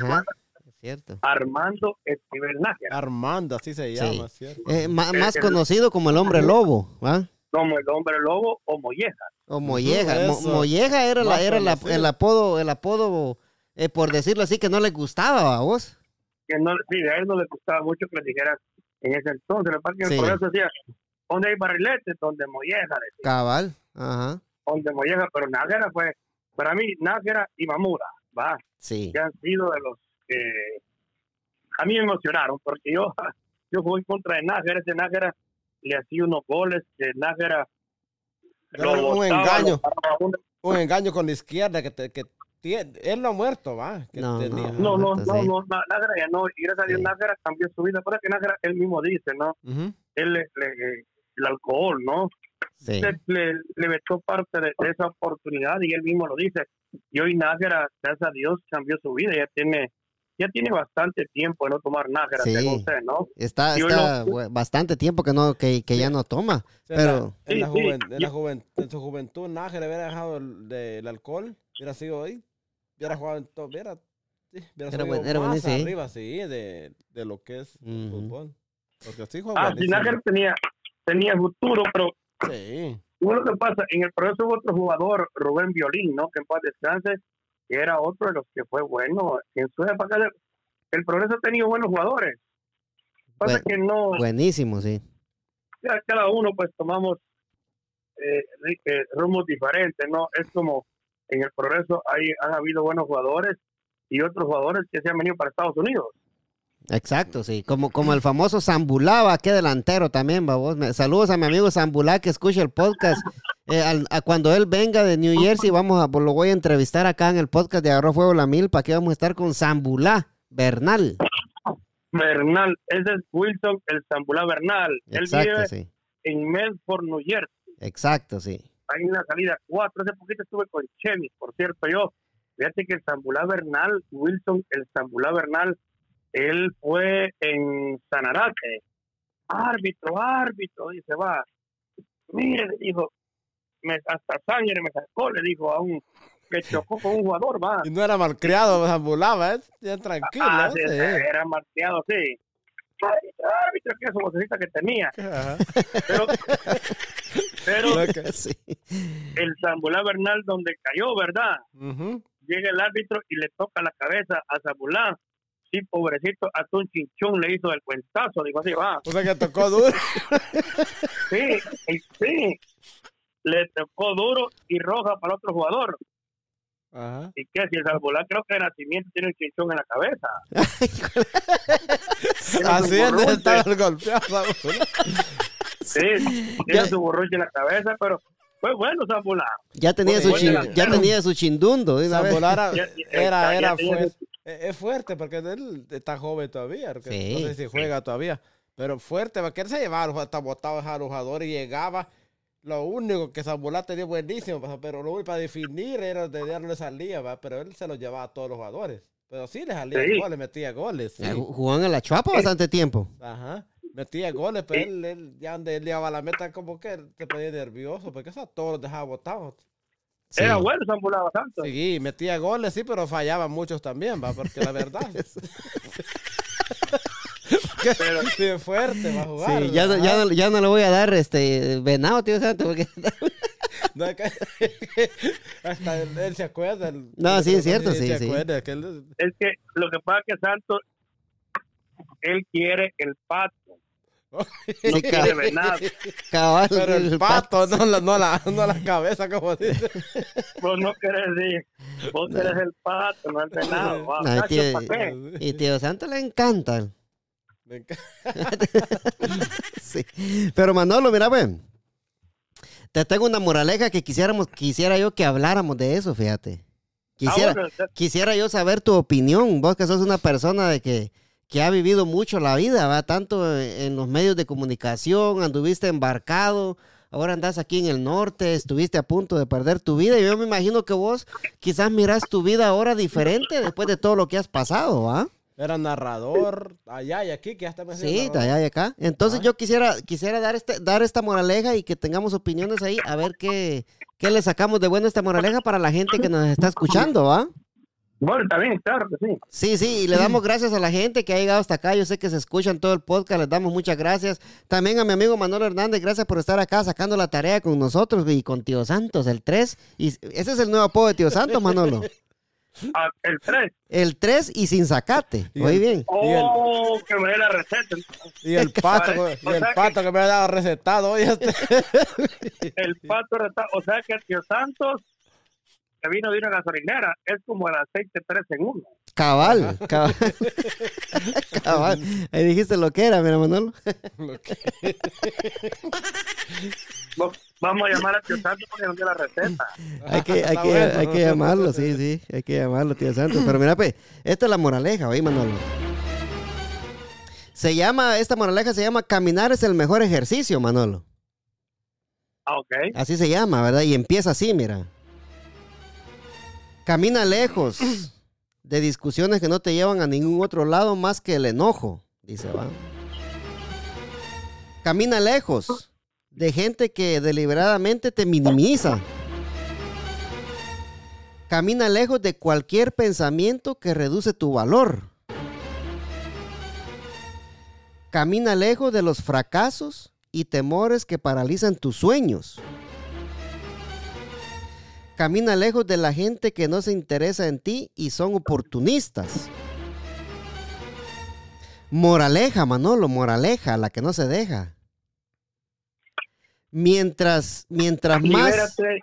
cierto. Armando Esquivel Nájera. Armando, así se Sí. llama, ¿cierto? Eh, ma- El- más el- conocido como el hombre lobo, ¿va? Como el hombre lobo o molleja. O Molleja. Mo-. Molleja era, la, era la- el apodo, el apodo eh, por decirlo así, que no le gustaba a vos. Que no, sí, a él no le gustaba mucho que le dijeran en ese entonces. Lo que Sí. el progreso decía, donde hay barriletes, donde molleja, decía, Cabal. Ajá. donde molleja. Pero Nájera fue, para mí, Nájera y Mamura, va. Sí. que han sido de los que a mí me emocionaron porque yo yo jugué en contra de Nájera, ese Nájera le hacía unos goles que Nájera Era un botaba, engaño. lo. Un engaño con la izquierda que, te- que él no ha muerto, va. que No, tenía. No, no, no, sí. no, Na- Nájera ya no, y gracias a Dios Sí. Nájera cambió su vida, pero es que Nájera él mismo dice, ¿no? Él el alcohol, ¿no? Sí. Le, le, vetó parte de, de esa oportunidad y él mismo lo dice. Y hoy Nájera, gracias a Dios, cambió su vida, ya tiene ya tiene bastante tiempo de no tomar Nájera, Sí. según usted, ¿no? Está, está no- bastante tiempo que no que, que ya no toma. O sea, Pero en, la, en, la Sí, sí. juven- en, la juven- en su juventud, Nájera hubiera dejado el, del alcohol, hubiera sido ahí, hubiera jugado en todo, hubiera, sí, hubiera Era buen- era más buenísimo, sí. arriba, sí, de, de lo que es el Ujú. fútbol. Porque sí juega Ah. Nájera tenía, tenía futuro, pero Sí. Bueno, que pasa, en el progreso hubo otro jugador, Rubén Violín, ¿no? Que en paz descanse, que era otro de los que fue bueno. En su época, el progreso ha tenido buenos jugadores. Pasa Bueno, que no, buenísimo, sí. ya cada uno pues tomamos eh, eh, rumos diferentes, ¿no? Es como en el progreso hay, han habido buenos jugadores y otros jugadores que se han venido para Estados Unidos. Exacto, sí. Como, como el famoso Zambulá, qué delantero también, babos. Saludos a mi amigo Zambulá que escucha el podcast. Eh, al- a cuando él venga de New Jersey, vamos a, lo voy a entrevistar acá en el podcast de Agarró Fuego la Mil, para que vamos a estar con Zambulá Bernal. Bernal, ese es Wilson, el Zambulá Bernal. Él Exacto, vive sí. en Medford, New Jersey. Exacto, sí. Hay una salida 4. Hace poquito estuve con Chemi, por cierto, yo. Fíjate que el Zambulá Bernal, Wilson, el Zambulá Bernal, él fue en Sanarate. Árbitro, árbitro, dice, va. Mire, le dijo, me, hasta sangre me sacó, le dijo a un que chocó con un jugador, va. Y no era malcriado, ambulaba, ¿eh? Ya tranquilo. Ah, sí, sí. Era marteado, sí. Árbitro, árbitro, que es vocecita que tenía. Ajá. Pero, pero que- Sí. el Zambulá Bernal donde cayó, ¿verdad? Llega el árbitro y le toca la cabeza a Zabulán. Sí, pobrecito, hasta un chinchón le hizo el cuentazo. Digo así, va. O sea que tocó duro. Sí, sí. Le tocó duro y roja para otro jugador. Ajá. ¿Y qué? Si el Zabulán creo que de nacimiento tiene un chinchón en la cabeza. Así es, estaba el golpeado. Sí, tiene su borruche en la cabeza, pero fue bueno Zabulán. Ya tenía, su Buen chin- ya tenía su chindundo. de una vez. Zabulán era, Ya- ya- era, ya fuerte. Es es fuerte porque él está joven todavía. porque Sí. No sé si juega todavía. Pero fuerte, porque él se llevaba a los- hasta botaba a los jugadores y llegaba. Lo único que Zabulán tenía buenísimo, pero lo único para definir era de ya no le salía, ¿va? pero él se lo llevaba a todos los jugadores. Pero sí le salía Sí. goles, metía goles. sí. Ju- Jugó en la Chuapa bastante tiempo. Ajá. Metía goles, pero Sí. él, él ya donde él llegaba a la meta como que se ponía nervioso, porque eso a todos los dejaba botados. Sí. Era bueno Zabulán bastante. Sí, metía goles, sí, pero fallaban muchos también, va, porque la verdad. Pero- sí, es fuerte va a jugar. Sí, ya, no, ya, no, ya no le voy a dar este venado, tío Santo, porque No, es que- hasta él, él se acuerda. el- No, sí, es cierto, sí, se sí. acuerda que él- Es que lo que pasa es que Santos, él quiere el pato, no quiere venado. cabal, pero el pato, no la, no, la, no la cabeza, como dice. Vos no querés decir, vos querés el pato, no el venado. Ay, Nacho, tío. Y tío Santo le encanta. Me encanta. Sí. Pero Manolo, mira, pues. Te tengo una moraleja que quisiéramos, quisiera yo que habláramos de eso, fíjate. Quisiera, Ah, bueno, quisiera yo saber tu opinión. Vos que sos una persona de que, que ha vivido mucho la vida, va tanto en los medios de comunicación, anduviste embarcado, ahora andás aquí en el norte, estuviste a punto de perder tu vida. Y yo me imagino que vos quizás mirás tu vida ahora diferente después de todo lo que has pasado, ¿ah? Era narrador allá y aquí, que hasta me Sí, allá y acá. Entonces Ah. yo quisiera, quisiera dar este, dar esta moraleja y que tengamos opiniones ahí, a ver qué, qué le sacamos de bueno a esta moraleja para la gente que nos está escuchando, ¿va? Bueno, está bien, claro que sí. Sí, sí, y le damos gracias a la gente que ha llegado hasta acá. Yo sé que se escuchan todo el podcast, les damos muchas gracias. También a mi amigo Manolo Hernández, gracias por estar acá sacando la tarea con nosotros y con Tío Santos, el 3. Y ese es el nuevo apodo de Tío Santos, Manolo. Ah, el 3. El 3 y sin sacate. Muy bien. Oh, que me dé la receta. Y el pato, Vale, y el que- pato que me ha dado recetado hoy. Este. El pato reta- O sea que el tío Santos, que vino de una gasolinera, es como el aceite 3 en 1. Cabal, cabal. cabal. Ahí dijiste lo que era, mira, Manolo. Vamos a llamar al tío Santos porque nos dé la receta. Hay que, hay que, bueno. hay que llamarlo, sí, sí. Hay que llamarlo, tío Santos. Pero mira, pues, esta es la moraleja, oí, Manolo. Se llama, esta moraleja se llama Caminar es el mejor ejercicio, Manolo. Ah, ok. Así se llama, ¿verdad? Y empieza así, mira. Camina lejos de discusiones que no te llevan a ningún otro lado más que el enojo, dice, va. Camina lejos de gente que deliberadamente te minimiza. Camina lejos de cualquier pensamiento que reduce tu valor. Camina lejos de los fracasos y temores que paralizan tus sueños. Camina lejos de la gente que no se interesa en ti y son oportunistas. Moraleja, Manolo, moraleja, la que no se deja. Mientras, mientras más... Libérate,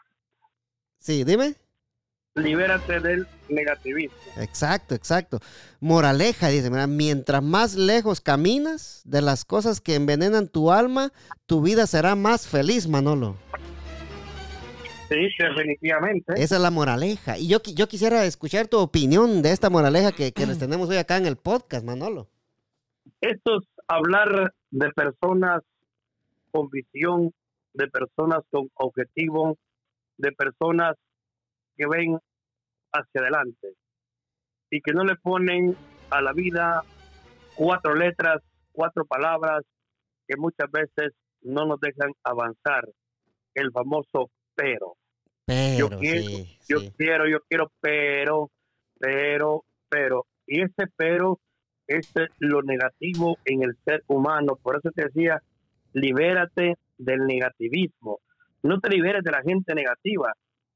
Sí, dime. libérate del negativismo. Exacto, exacto. Moraleja, dice, mira, mientras más lejos caminas de las cosas que envenenan tu alma, tu vida será más feliz, Manolo. Sí, definitivamente. Esa es la moraleja. Y yo, yo quisiera escuchar tu opinión de esta moraleja que, que les tenemos hoy acá en el podcast, Manolo. Esto es hablar de personas con visión, de personas con objetivo, de personas que ven hacia adelante y que no le ponen a la vida cuatro letras, cuatro palabras que muchas veces no nos dejan avanzar. El famoso pero. Pero, quiero- sí, Yo sí. quiero, yo quiero, pero, pero, pero. Y ese pero es lo negativo en el ser humano. Por eso te decía, libérate del negativismo. No te liberes de la gente negativa.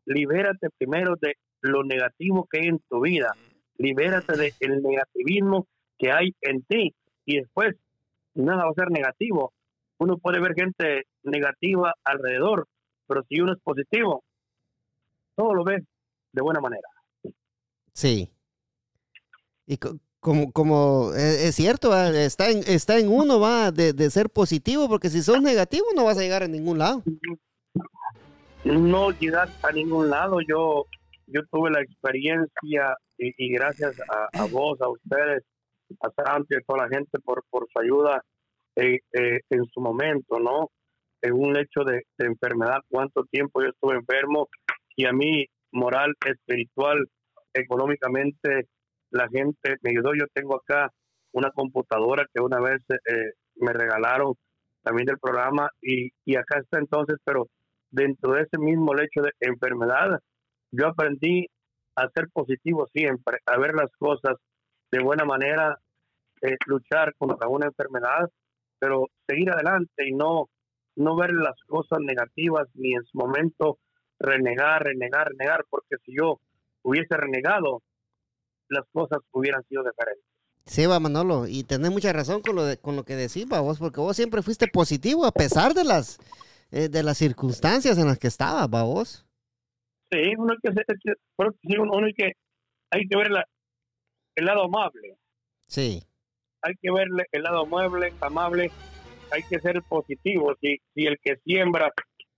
Libérate primero de lo negativo que hay en tu vida. Libérate del negativismo que hay en ti. Y después, nada va a ser negativo. Uno puede ver gente negativa alrededor, pero si uno es positivo, todo lo ves de buena manera. Sí. Y co- como, como eh, es cierto, va, está en, está en uno, va, de, de ser positivo, porque si sos negativo no vas a llegar a ningún lado. No llegar a ningún lado. Yo yo tuve la experiencia y, y gracias a, a vos, a ustedes, a Santi, a toda la gente por, por su ayuda eh, eh, en su momento, ¿no? En un hecho de, de enfermedad, cuánto tiempo yo estuve enfermo y a mí, moral, espiritual, económicamente, la gente me ayudó. Yo tengo acá una computadora que una vez eh, me regalaron también del programa y, y acá está entonces, pero dentro de ese mismo lecho de enfermedad, yo aprendí a ser positivo siempre, a ver las cosas de buena manera, eh, luchar contra una enfermedad, pero seguir adelante y no, no ver las cosas negativas ni en su momento renegar, renegar, renegar, porque si yo hubiese renegado, las cosas hubieran sido diferentes. Sí, va Manolo, y tenés mucha razón con lo, de- con lo que decís, va vos, porque vos siempre fuiste positivo a pesar de las, eh, de las circunstancias en las que estabas, va vos. Sí, uno hay que, uno, hay que, hay que ver la- el lado amable, Sí, hay que verle el lado amable, amable, hay que ser positivo. Si, si el que siembra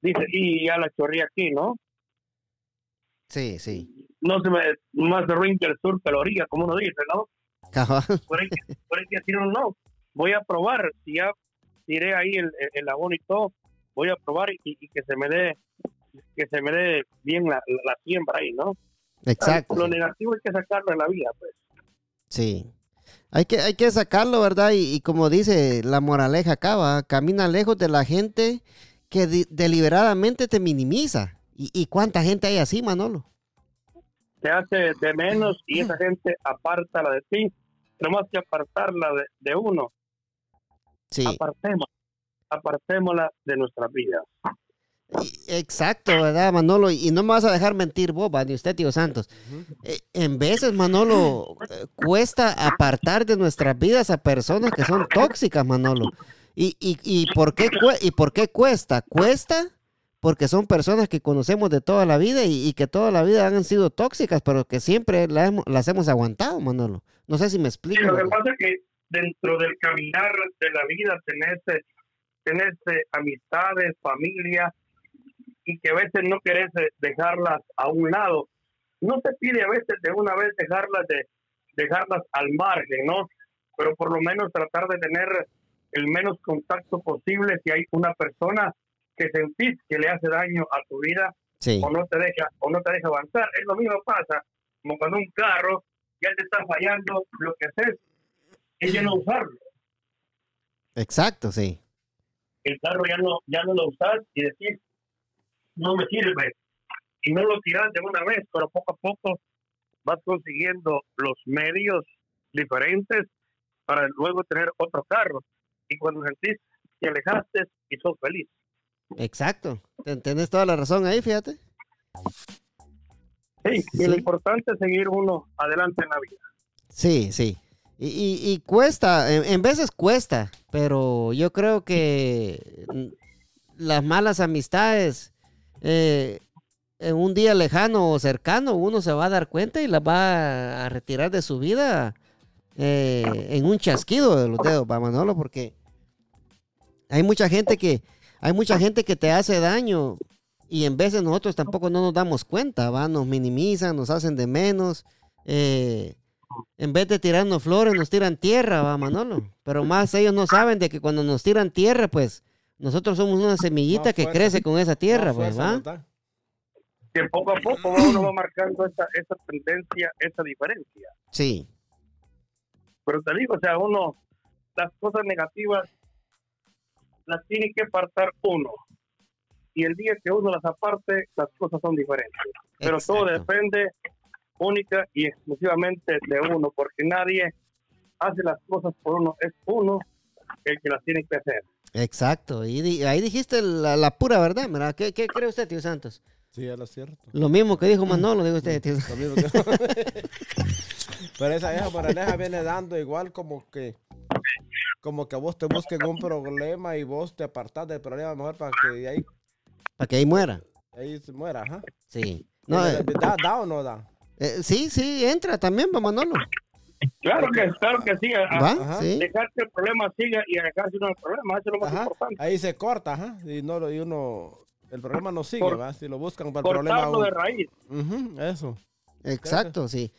dice, y ya la chorré aquí, ¿no? sí, sí. No se me, más de ruin que el sur, pero orilla, como uno dice, ¿no? Por ahí, por ahí que uno, no, voy a probar, si ya tiré ahí el, el, el abono y todo, voy a probar y, y que se me dé que se me dé bien la, la, la siembra ahí, ¿no? Exacto. Lo negativo hay que sacarlo de la vida, pues. Sí. Hay que, hay que sacarlo, ¿verdad? Y, y como dice la moraleja acá, ¿va? camina lejos de la gente que di- deliberadamente te minimiza. ¿Y, y cuánta gente hay así, Manolo? te hace de menos y esa gente apártala de ti. Tenemos que apartarla de, de uno. Sí, Apartemos, apartémosla de nuestras vidas. exacto, ¿verdad, Manolo? Y no me vas a dejar mentir vos, ¿va? ni usted, tío Santos. Eh, en veces, Manolo, eh, cuesta apartar de nuestras vidas a personas que son tóxicas, Manolo. ¿Y, y, y, por, qué, ¿Y por qué cuesta? Cuesta porque son personas que conocemos de toda la vida y, y que toda la vida han sido tóxicas, pero que siempre la hemos- las hemos aguantado, Manolo. No sé si me Sí, explico. lo que pasa es que dentro del caminar de la vida tenés, eh, tenés eh, amistades, familia, y que a veces no querés eh, dejarlas a un lado. No se pide a veces de una vez dejarlas de dejarlas al margen, ¿no? Pero por lo menos tratar de tener el menos contacto posible si hay una persona que sentís que le hace daño a tu vida Sí, o no te deja o no te deja avanzar. Es lo mismo pasa como cuando un carro ya te está fallando, lo que haces es ya no usarlo. exacto, sí. El carro ya no ya no lo usas y decís no me sirve y no lo tiras de una vez, pero poco a poco vas consiguiendo los medios diferentes para luego tener otro carro y cuando sentís que alejaste y sos feliz. Exacto. Ten- Tenés toda la razón ahí, fíjate. Sí, y lo importante es seguir uno adelante en la vida. Sí, sí. Y, y- y cuesta, en, en veces cuesta, pero yo creo que las malas amistades, eh, en un día lejano o cercano, uno se va a dar cuenta y las va a retirar de su vida eh, en un chasquido de los dedos, va Manolo, porque hay mucha gente que, hay mucha gente que te hace daño y en veces nosotros tampoco no nos damos cuenta, va, nos minimizan, nos hacen de menos. eh, en vez de tirarnos flores, nos tiran tierra, va Manolo. Pero más ellos no saben de que cuando nos tiran tierra, pues nosotros somos una semillita que crece con esa tierra, pues, ¿va? que poco a poco uno va marcando esa, esa tendencia, esa diferencia. Sí, Pero te digo, o sea, uno, las cosas negativas las tiene que apartar uno. Y el día que uno las aparte, las cosas son diferentes. Pero todo exacto. depende única y exclusivamente de uno, porque nadie hace las cosas por uno, es uno el que las tiene que hacer. Exacto. Y di- ahí dijiste la, la pura verdad, ¿verdad? ¿Qué, qué cree usted, tío Santos? Sí, es lo cierto. Lo mismo que dijo Manolo, digo usted, tío. Lo mismo que- Pero esa vieja moraleja viene dando igual como que como que vos te busquen un problema y vos te apartás del problema mejor para que de ahí, Para que ahí muera. ahí se muera, ajá. Sí. No, eh, ¿Da, da o no da? eh, sí, sí, entra también, va Manolo. Claro que, claro que sí, a- a- ¿Va? Ajá. Sí. dejar que el problema siga y alejarse uno del problema, eso es lo más Ajá. importante. Ahí se corta, ajá. Y no y uno el problema no sigue, Cor- ¿va? Si lo buscan para el problema Cortarlo de raíz. Ujú, eso. Exacto, sí.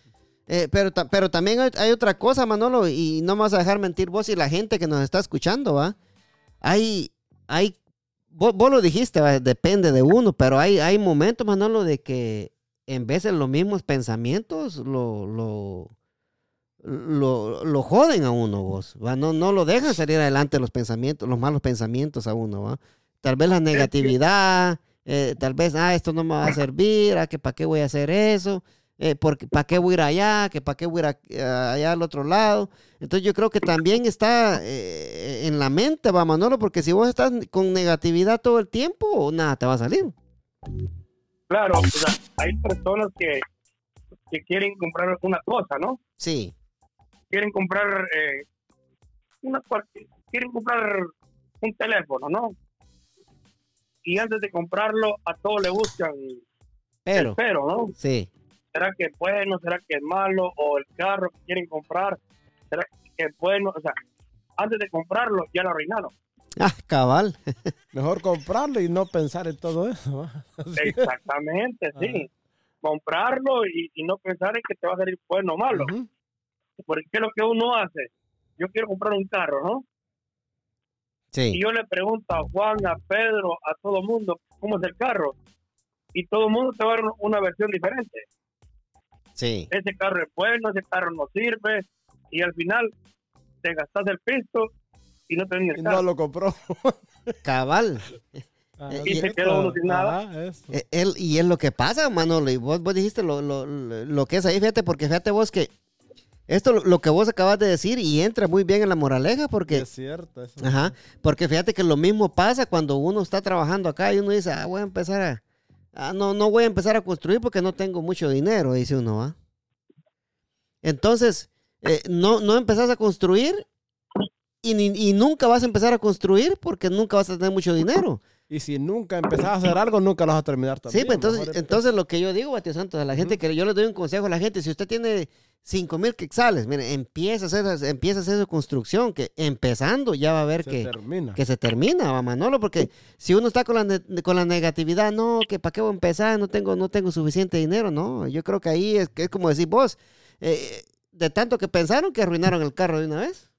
Eh, pero, pero también hay, hay otra cosa, Manolo, y no me vas a dejar mentir vos y la gente que nos está escuchando, ¿va? Hay, hay, vos, vos lo dijiste, ¿va? depende de uno, pero hay, hay momentos, Manolo, de que en vez de los mismos pensamientos lo, lo, lo, lo joden a uno, vos, ¿va? No, no lo dejan salir adelante los pensamientos, los malos pensamientos a uno, ¿va? Tal vez la negatividad, eh, tal vez, ah, esto no me va a servir, ah, que para qué voy a hacer eso, eh, porque para qué voy a ir allá, que para qué voy a ir a- allá al otro lado. Entonces yo creo que también está eh, en la mente, va Manolo, porque si vos estás con negatividad todo el tiempo, nada te va a salir. Claro, o sea, hay personas que, que quieren comprar una cosa, ¿no? Sí, Quieren comprar eh, una quieren comprar un teléfono, ¿no? Y antes de comprarlo, a todos le buscan pero, el pero, ¿no? sí, ¿Será que es bueno? ¿Será que es malo? O el carro que quieren comprar, ¿será que es bueno? O sea, antes de comprarlo, ya lo arruinaron. ah, cabal, Mejor comprarlo y no pensar en todo eso. Exactamente, sí. Comprarlo y, y no pensar en que te va a salir bueno o malo. Ujú. Porque ¿qué es lo que uno hace? Yo quiero comprar un carro, ¿no? Y sí, yo le pregunto a Juan, a Pedro, a todo el mundo, ¿cómo es el carro? Y todo el mundo te va a dar una versión diferente. Sí, Ese carro es bueno, ese carro no sirve, y al final te gastas el pisto y no tenés ni el Y carro. no lo compró. Cabal. Ah, Y se quedó uno sin nada. Eso. Eh, él- y es lo que pasa, Manolo. Y vos, vos dijiste lo, lo, lo- lo que es ahí, fíjate, porque fíjate vos que esto lo, lo que vos acabas de decir y entra muy bien en la moraleja porque... Es cierto. eso. Ajá, porque fíjate que lo mismo pasa cuando uno está trabajando acá y uno dice, ah, voy a empezar a... ah, no, no voy a empezar a construir porque no tengo mucho dinero, dice uno, ¿va? Entonces, eh, no, no empezás a construir y, ni- y nunca vas a empezar a construir porque nunca vas a tener mucho dinero. Y si nunca empezás a hacer algo, nunca lo vas a terminar también. Sí, pues entonces, entonces lo que yo digo, Batio Santos, a la gente que yo le doy un consejo a la gente, si usted tiene 5 mil quetzales, mire, empieza a hacer, empieza a hacer su construcción, que empezando ya va a ver se que, termina. que se termina, va Manolo, porque si uno está con la, ne- con la negatividad, no, que para qué voy a empezar, no tengo, no tengo suficiente dinero, no, yo creo que ahí es, que es como decir vos, eh, de tanto que pensaron que arruinaron el carro de una vez.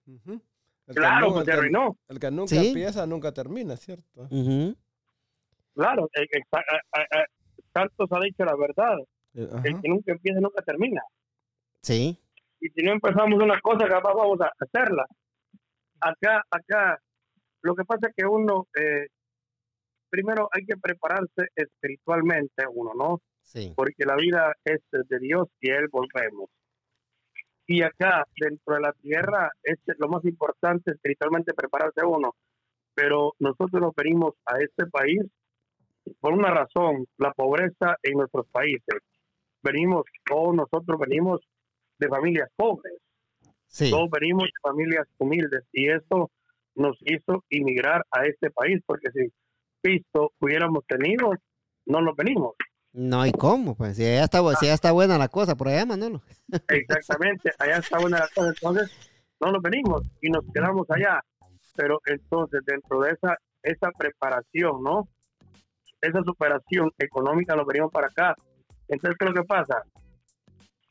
Claro, nu- pues el se que- arruinó. El que nunca Sí. empieza, nunca termina, ¿cierto? Claro, eh, Santos ha dicho la verdad. El que nunca empieza nunca termina. Sí, Y si no empezamos una cosa, capaz vamos a hacerla. Acá, acá, lo que pasa es que uno, eh, primero hay que prepararse espiritualmente uno, ¿no? sí, porque la vida es de Dios y a Él volvemos. Y acá, dentro de la tierra, es lo más importante espiritualmente prepararse uno. Pero nosotros nos venimos a este país por una razón, la pobreza en nuestros países. Venimos, todos nosotros venimos de familias pobres, sí, todos venimos de familias humildes y eso nos hizo emigrar a este país, porque si Cristo hubiéramos tenido, no nos venimos. no hay cómo, pues, si ya está, si ya está buena la cosa por allá, Manolo. Exactamente, allá está buena la cosa. Entonces, no nos venimos y nos quedamos allá. Pero entonces, dentro de esa esa preparación, ¿no? Esa superación económica, nos venimos para acá. Entonces, ¿qué es lo que pasa?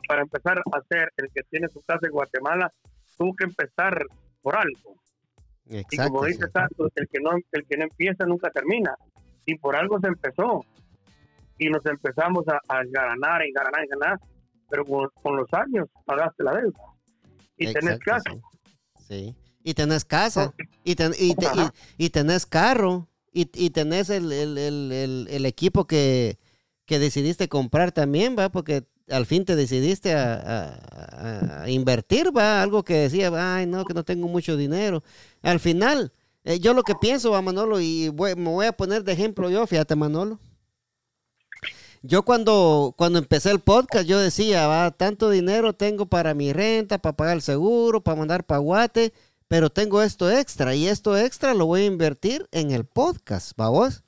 Para empezar a hacer el que tiene su casa en Guatemala, tuvo que empezar por algo. Y Exacto. como sí. dice Santos, el que no el que no empieza nunca termina. Y por algo se empezó. Y nos empezamos a, a enganar, enganar, enganar. Pero con, con los años pagaste la deuda. Y tenés Exacto, casa. Sí. Sí. Y tenés casa. Y, ten- y, te- y- y tenés carro. Y, y tenés el, el- el- el- el equipo que, que decidiste comprar también, ¿va? Porque al fin te decidiste a, invertir, ¿va? Algo que decía, ay, no, que no tengo mucho dinero. Al final, eh, yo lo que pienso, va, Manolo, y voy- me voy a poner de ejemplo yo, fíjate, Manolo. Yo cuando, cuando empecé el podcast, yo decía, va, tanto dinero tengo para mi renta, para pagar el seguro, para mandar para Guate, pero tengo esto extra y esto extra lo voy a invertir en el podcast, ¿va vos?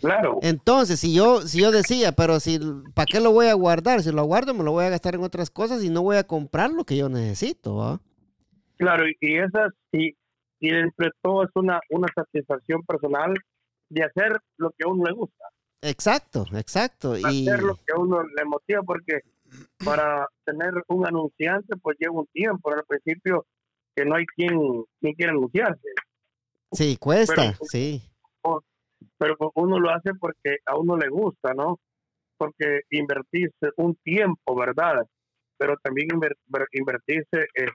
Claro. Entonces, si yo, si yo decía, pero si, ¿para qué lo voy a guardar? Si lo guardo, me lo voy a gastar en otras cosas y no voy a comprar lo que yo necesito, ¿va? Claro, y, y esas, y, y dentro de todo es una, una satisfacción personal de hacer lo que a uno le gusta, Exacto, exacto. Y, hacer lo que a uno le motiva, porque para tener un anunciante, pues lleva un tiempo. Al principio, que no hay quien, quien quiera anunciarse, sí, cuesta, pero- sí. Pero uno lo hace porque a uno le gusta, ¿no? Porque invertirse un tiempo, ¿verdad? Pero también inver- ver- invertirse eh,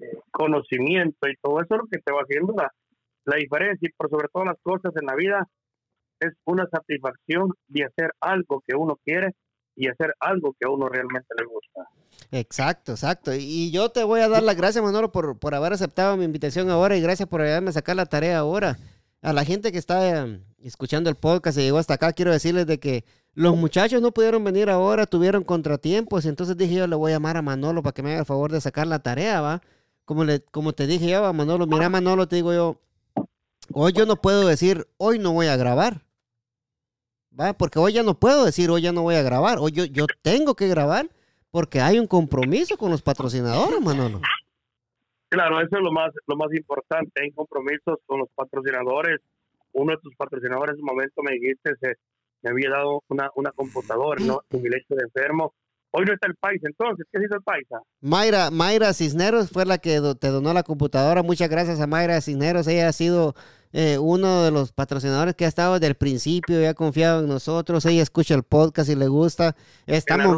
eh, conocimiento y todo eso es lo que te va haciendo la, la diferencia y por sobre todas las cosas en la vida es una satisfacción de hacer algo que uno quiere y hacer algo que a uno realmente le gusta. Exacto, exacto. Y yo te voy a dar las gracias, Manolo, por, por haber aceptado mi invitación ahora y gracias por ayudarme a sacar la tarea ahora. A la gente que está eh, escuchando el podcast y llegó hasta acá, quiero decirles de que los muchachos no pudieron venir ahora, tuvieron contratiempos, entonces dije yo le voy a llamar a Manolo para que me haga el favor de sacar la tarea, ¿va? Como, le, como te dije yo a Manolo, mira Manolo, te digo yo, hoy yo no puedo decir, hoy no voy a grabar. ¿Va? Porque hoy ya no puedo decir, hoy ya no voy a grabar. Hoy yo, yo tengo que grabar porque hay un compromiso con los patrocinadores, Manolo. Claro, eso es lo más, lo más importante. Hay compromisos con los patrocinadores. Uno de tus patrocinadores en un momento me dijiste se me había dado una, una computadora, ¿no? En mi lecho de enfermo. Hoy no está el paisa, entonces, ¿qué hizo el paisa? Mayra, Mayra Cisneros fue la que do- te donó la computadora. Muchas gracias a Mayra Cisneros. Ella ha sido eh, uno de los patrocinadores que ha estado desde el principio y ha confiado en nosotros. Ella escucha el podcast y le gusta. Estamos,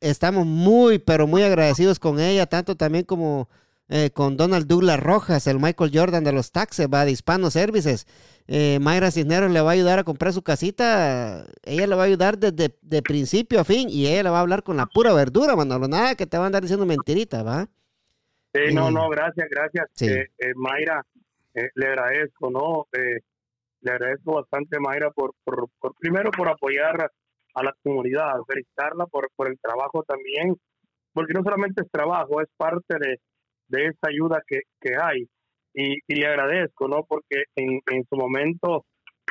estamos muy, pero muy agradecidos con ella, tanto también como eh, con Donald Douglas Rojas, el Michael Jordan de los taxes, va de Hispano Services. Eh, Mayra Cisneros le va a ayudar a comprar su casita. Ella le va a ayudar desde de principio a fin y ella le va a hablar con la pura verdura, Manolo. Nada que te va a andar diciendo mentiritas, ¿va? Sí, no, Mm. no, gracias, gracias. Sí. Eh, eh, Mayra, eh, le agradezco, ¿no? Eh, le agradezco bastante, Mayra, por, por, por- primero por apoyar a la comunidad, felicitarla por, por el trabajo también, porque no solamente es trabajo, es parte de, de esa ayuda que, que hay. Y, le agradezco, ¿no? Porque en, en su momento,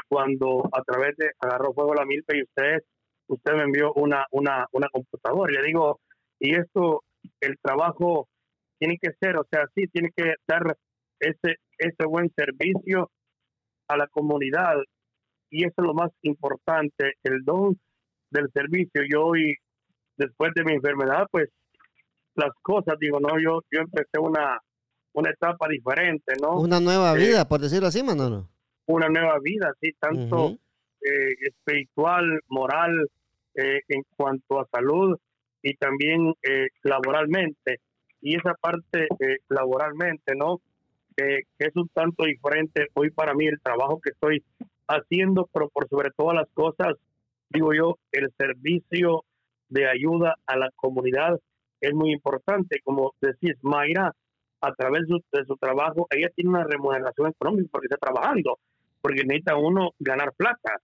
cuando a través de Agarró Fuego la Milpa y usted, usted me envió una, una, una computadora, y le digo, y esto, el trabajo tiene que ser, o sea, sí, tiene que dar ese, ese buen servicio a la comunidad. Y eso es lo más importante, el don del servicio. Yo hoy, después de mi enfermedad, pues las cosas, digo, no, yo, yo empecé una, una etapa diferente, ¿no? Una nueva Eh, vida, por decirlo así, Manolo. Una nueva vida, sí, tanto eh, espiritual, moral, eh, en cuanto a salud y también eh, laboralmente. Y esa parte laboralmente, ¿no? Que es un tanto diferente hoy para mí el trabajo que estoy haciendo, pero por sobre todas las cosas, digo yo, el servicio de ayuda a la comunidad es muy importante. Como decís, Mayra, a través de su, de su trabajo, ella tiene una remuneración económica porque está trabajando, porque necesita uno ganar plata.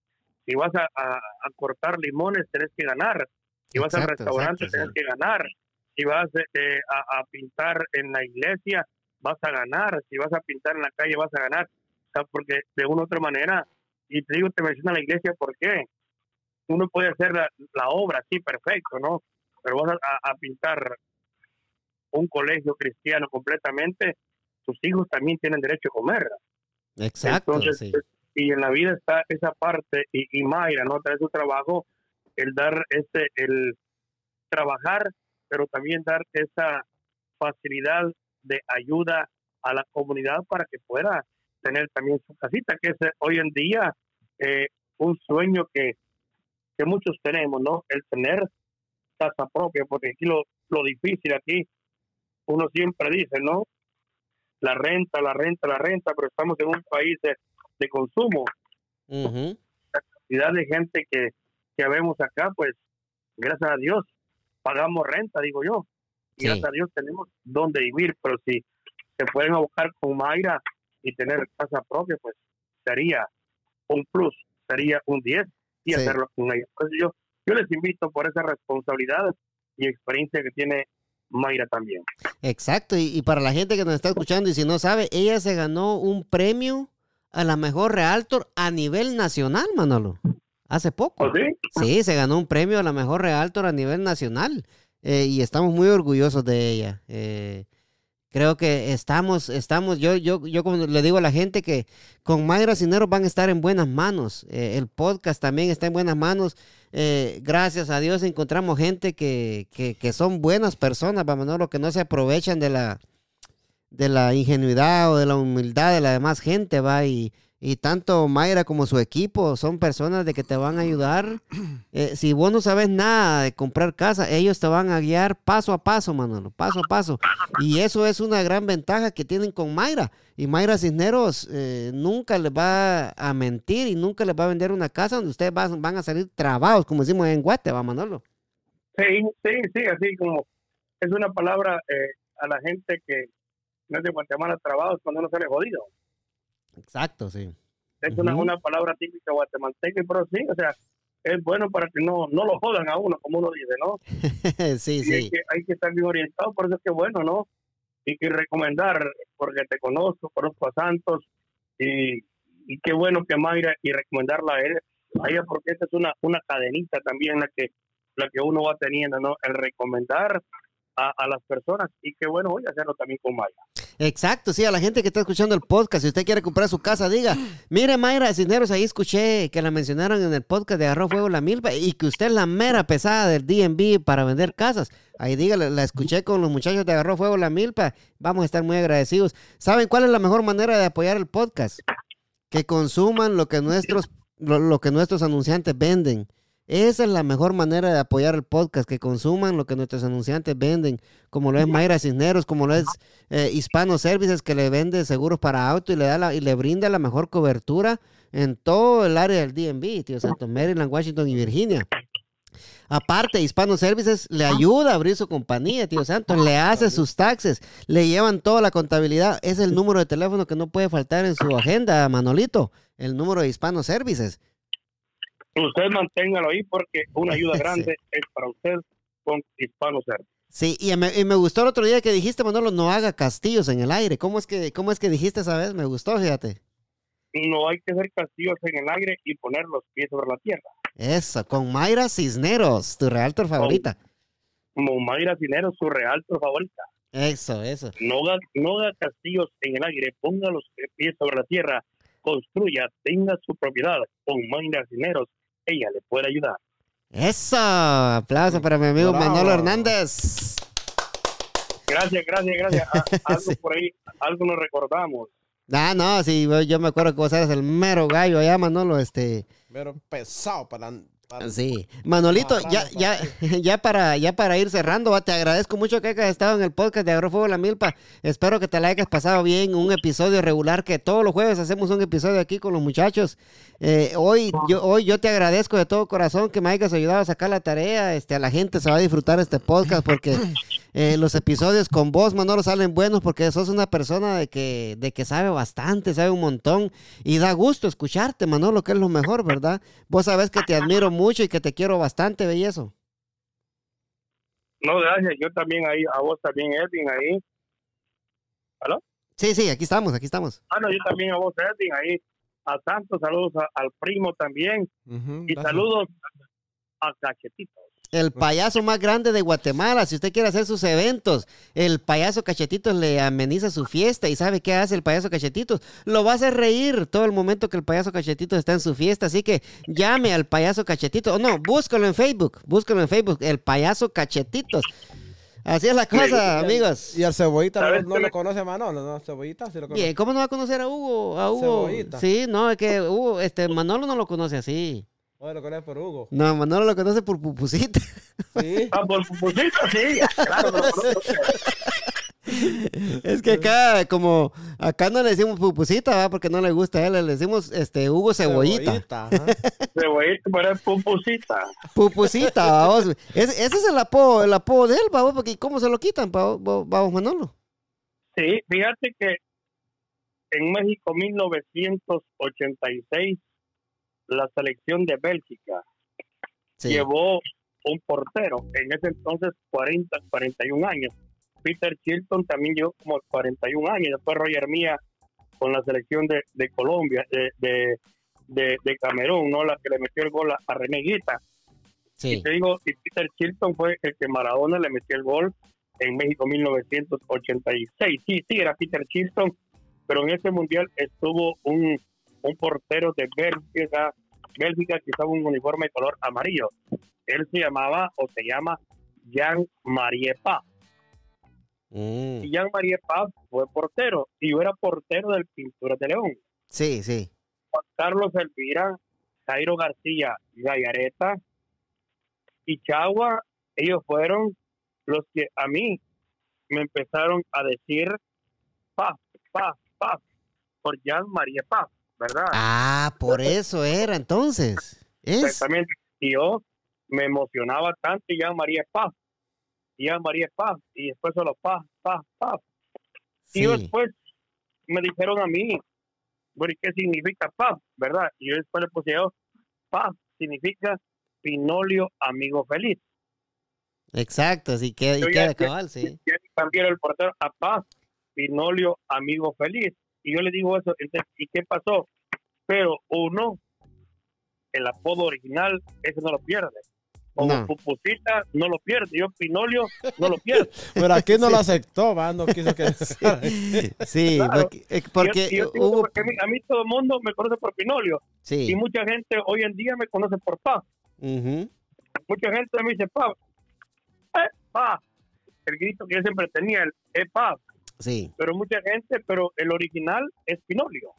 Si vas a, a- a cortar limones, tenés que ganar. Si vas al Exacto, restaurante, exacto, tenés que ganar. Si vas eh, a, a pintar en la iglesia, vas a ganar. Si vas a pintar en la calle, vas a ganar. O sea, porque de una u otra manera, y te digo, te menciona la iglesia, ¿por qué? Uno puede hacer la, la obra, sí, perfecto, ¿no? Pero vas a, pintar un colegio cristiano completamente, tus hijos también tienen derecho a comer. Exacto, Entonces, sí. es- y en la vida está esa parte, y, y Mayra, ¿no? Trae su trabajo, el dar ese, el trabajar, pero también dar esa facilidad de ayuda a la comunidad para que pueda tener también su casita, que es eh, hoy en día eh, un sueño que, que muchos tenemos, ¿no? El tener casa propia, porque aquí lo, lo difícil aquí, uno siempre dice, ¿no? La renta, la renta, la renta, pero estamos en un país de, de consumo. La cantidad de gente que, que vemos acá, pues, gracias a Dios, pagamos renta, digo yo. Y Sí. gracias a Dios tenemos donde vivir, pero si se pueden abocar con Mayra y tener casa propia, pues sería un plus, sería un 10 y Sí. hacerlo con ella. Entonces yo, yo les invito por esa responsabilidad y experiencia que tiene Mayra también. Exacto, y, y para la gente que nos está escuchando y si no sabe, ella se ganó un premio a la mejor Realtor a nivel nacional, Manolo. Hace poco. ¿O sí? Sí, se ganó un premio a la mejor Realtor a nivel nacional eh, y estamos muy orgullosos de ella. Eh, creo que estamos, estamos, yo, yo, yo como le digo a la gente que con Mayra Cineros van a estar en buenas manos. Eh, el podcast también está en buenas manos. Eh, gracias a Dios encontramos gente que, que, que son buenas personas, vamos. Lo que no se aprovechan de la de la ingenuidad o de la humildad de la demás gente, va, y, y tanto Mayra como su equipo son personas de que te van a ayudar. Eh, si vos no sabes nada de comprar casa, ellos te van a guiar paso a paso, Manolo, paso a paso. Y eso es una gran ventaja que tienen con Mayra. Y Mayra Cisneros eh, nunca les va a mentir y nunca les va a vender una casa donde ustedes van, van a salir trabados, como decimos en Guate, va, Manolo. Sí, sí, sí, así como es una palabra eh, a la gente que no es de Guatemala trabajo cuando uno sale jodido. Exacto, sí. Es una, palabra típica guatemalteca, pero sí, o sea, es bueno para que no, no lo jodan a uno, como uno dice, ¿no? sí, Y sí. que, hay que estar bien orientado, por eso es que bueno, ¿no? Y que recomendar, porque te conozco, conozco a Santos, y, y qué bueno que Mayra, y recomendarla a, él, a ella, porque esta es una, una cadenita también la que, la que uno va teniendo, ¿no? El recomendar a, las personas y qué bueno hoy hacerlo también con Maya. Exacto, sí, a la gente que está escuchando el podcast, si usted quiere comprar su casa, diga, mire Mayra Cisneros, ahí escuché que la mencionaron en el podcast de Arroz Fuego La Milpa y que usted es la mera pesada del DNB para vender casas. Ahí dígale, la escuché con los muchachos de Agarró Fuego La Milpa, vamos a estar muy agradecidos. ¿Saben cuál es la mejor manera de apoyar el podcast? Que consuman lo que nuestros, lo, lo que nuestros anunciantes venden. Esa es la mejor manera de apoyar el podcast, que consuman lo que nuestros anunciantes venden, como lo es Mayra Cisneros, como lo es eh, Hispano Services, que le vende seguros para auto y le, da la, y le brinda la mejor cobertura en todo el área del DMV, tío Santo, Maryland, Washington y Virginia. Aparte, Hispano Services le ayuda a abrir su compañía, tío Santo, le hace sus taxes, le llevan toda la contabilidad. Es el número de teléfono que no puede faltar en su agenda, Manolito, el número de Hispano Services. Usted manténgalo ahí porque una ayuda Sí. grande es para usted con Hispano Ser. Sí, y me, y me gustó el otro día que dijiste, Manolo, no haga castillos en el aire. ¿Cómo es que, cómo es que dijiste esa vez? Me gustó, fíjate. No hay que hacer castillos en el aire y poner los pies sobre la tierra. Eso, con Mayra Cisneros, tu realtor favorita. Como Mayra Dinero, su realtor favorita. Eso, eso. No haga, no haga castillos en el aire, ponga los pies sobre la tierra, construya, tenga su propiedad con Mayra Dineros. Ella le puede ayudar. Eso, aplauso para mi amigo Bravo. Manolo Hernández. Gracias, gracias, gracias. Algo Sí. por ahí, algo nos recordamos. Ah, no, sí, yo- me acuerdo que vos eres el mero gallo allá, Manolo, este... Pero pesado para. Sí, Manolito, ya, ya, ya para, ya para ir cerrando, va, te agradezco mucho que hayas estado en el podcast de Agarró Fuego la Milpa. Espero que te la hayas pasado bien, un episodio regular, que todos los jueves hacemos un episodio aquí con los muchachos. Eh, hoy, yo, hoy yo te agradezco de todo corazón que me hayas ayudado a sacar la tarea. Este, a la gente se va a disfrutar este podcast porque eh, los episodios con vos, Manolo, salen buenos porque sos una persona de que, de que sabe bastante, sabe un montón y da gusto escucharte, Manolo, que es lo mejor, ¿verdad? Vos sabés que te admiro mucho y que te quiero bastante, bellezo. No, gracias. Yo también ahí, a vos también, Edwin, ahí. Sí, sí, aquí estamos, aquí estamos. Ah, no, yo también a vos, Edwin, ahí. A Santos, saludos a- al primo también. Y gracias. saludos a Cachetitos. El payaso más grande de Guatemala, si usted quiere hacer sus eventos, el payaso Cachetitos le ameniza su fiesta y sabe qué hace el payaso Cachetitos. Lo va a hacer reír todo el momento que el payaso Cachetitos está en su fiesta, así que llame al payaso Cachetitos. O no, búscalo en Facebook, búscalo en Facebook, el payaso Cachetitos. Así es la cosa, amigos. Y al cebollita no, ¿Sabes no qué lo conoce Manolo, ¿no? Cebollita sí lo conoce. Bien, ¿cómo no va a conocer a Hugo? A Hugo. Cebollita. Sí, no, es que Hugo, este, Manolo no lo conoce así. Oye, lo conoce por Hugo. No, Manolo lo conoce por pupusita. Sí. Ah, por pupusita, sí. Claro, no, no, Es que acá, como, acá no le decimos pupusita, ¿va? Porque no le gusta a él, le decimos, este, Hugo Cebollita. ajá. Cebollita, pero es pupusita. Pupusita, vamos. Ese, ese es el apodo, el apodo de él, vamos, porque ¿cómo se lo quitan, vamos, Manolo? Sí, fíjate que en México 1986 la selección de Bélgica Sí. llevó un portero, en ese entonces 40, 41 años. Peter Chilton también llevó como 41 años, después Roger Mía con la selección de, de Colombia, de, de, de, de Camerún, ¿no? La que le metió el gol a, a René Guita. Sí. Y te digo, y Peter Chilton fue el que Maradona le metió el gol en México 1986. Sí, sí, era Peter Chilton, pero en ese mundial estuvo un, un portero de Bélgica, Bélgica que usaba un uniforme de color amarillo. Él se llamaba o se llama Jean-Marie Paz. Mm, Y Jean-Marie Paz fue portero y yo era portero del Pintura de León. Sí, sí. Juan Carlos Elvira, Jairo García Gallareta y Chagua, ellos fueron los que a mí me empezaron a decir paz, paz, paz, por Jean María Paz, ¿verdad? Ah, por eso era entonces. Es. Exactamente. Y yo me emocionaba tanto y Jean María Paz, y Jean María Paz, y después solo paz, paz, paz. Y Sí. después me dijeron a mí, bueno, ¿y qué significa paz? ¿Verdad? Y yo después le puse yo, paz significa Pinolio amigo feliz. Exacto, sí, queda, y Yo ya- queda cabal, sí. Ya cambiaron el portero a paz, Pinolio amigo feliz. Y yo le digo eso, entonces, ¿y qué pasó? Pero uno, el apodo original, ese no lo pierde. O No. Pupusita no lo pierde. Yo Pinolio no lo pierdo. Pero aquí no lo aceptó, va, no quiso que... Sí, Claro. porque, eh, Y porque yo- y yo digo hubo... porque a, mí, a mí todo el mundo me conoce por Pinolio. Y Sí. mucha gente hoy en día me conoce por Pa. ujú, Mucha gente me dice Pa. Eh, Pa. El grito que yo siempre tenía, el eh, Pa. Sí. Pero mucha gente, pero el original es Pinolio.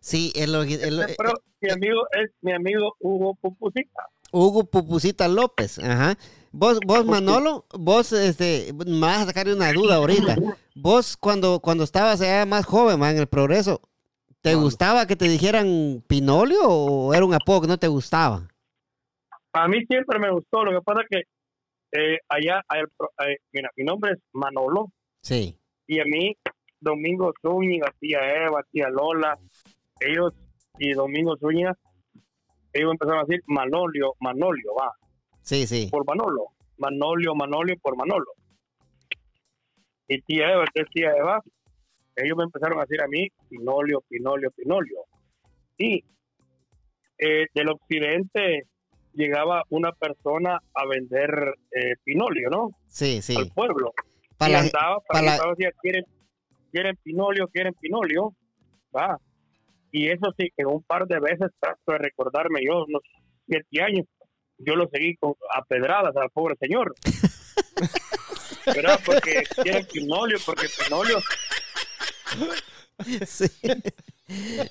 Sí, el, ori- el- eh, pero mi amigo es mi amigo Hugo Pupusita. Hugo Pupusita López, ajá. Vos, vos Manolo, vos, este, me vas a sacar una duda ahorita. Vos cuando, cuando estabas allá más joven, man, en el progreso, ¿te gustaba que te dijeran Pinolio o era un apodo que no te gustaba? A mí siempre me gustó. Lo que pasa es que eh, allá, eh, mira, mi nombre es Manolo. Sí, y a mí Domingo Zúñiga, tía Eva, tía Lola, ellos y Domingo Zúñiga, ellos empezaron a decir Manolio, Manolio, va, sí, sí. por Manolo, Manolio, Manolio por Manolo. Y tía Eva, entonces tía Eva, ellos me empezaron a decir a mí Pinolio, Pinolio, Pinolio. Y eh, del occidente llegaba una persona a vender eh, Pinolio, ¿no? Sí, sí. Al pueblo Para la- andaba, para la- decía, ¿quieren, quieren pinolio, quieren pinolio, va. Y eso sí, que un par de veces trato de recordarme yo, unos siete años, yo lo seguí con, a pedradas al pobre señor. ¿Verdad? Porque quieren pinolio, porque pinolio, sí. sí,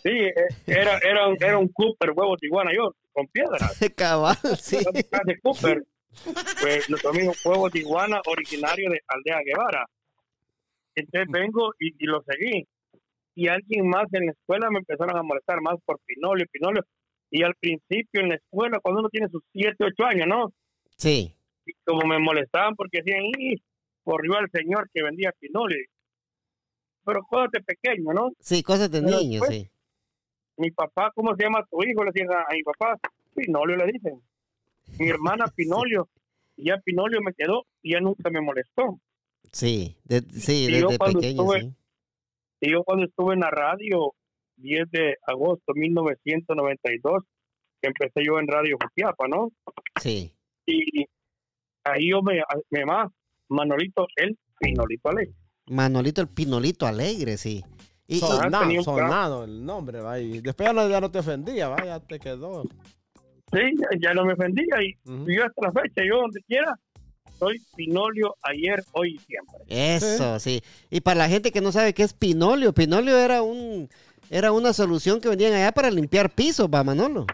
eh, era, era, un, era un Cooper huevo tiguana yo, con piedras. Cabal, sí. de Cooper. Pues nuestro amigo Fuego Tijuana, originario de Aldea Guevara. Entonces vengo y, y lo seguí. Y alguien más en la escuela me empezaron a molestar más por Pinolio, Pinolio. Y al principio en la escuela, cuando uno tiene sus 7, 8 años, ¿no? Sí, Y como me molestaban porque decían, ¡y! Corrió al señor que vendía Pinolio. Pero cosas de pequeño, ¿no? sí, cosas de después- sí. mi papá, ¿cómo se llama tu hijo? Le decían a, a mi papá, Pinolio le dicen. Mi hermana Pinolio, y ya Pinolio me quedó y ya nunca me molestó. Sí, de- sí, Y yo desde cuando pequeño, estuve- sí. Y yo cuando estuve en la radio, 10 de agosto de 1992, que empecé yo en Radio Jutiapa, ¿no? Sí, Y ahí yo me, me llamaba Manolito, el Pinolito Alegre. Manolito el Pinolito Alegre, sí. Y, Sonado. Sonado, el nombre, va. Y después ya no, ya no te ofendía, va, ya te quedó. Sí, ya, no me ofendía y Ujú. yo hasta la fecha, yo donde quiera, soy Pinolio ayer, hoy y siempre. Eso, sí. Y para la gente que no sabe qué es Pinolio, Pinolio era un era una solución que vendían allá para limpiar pisos, va Manolo.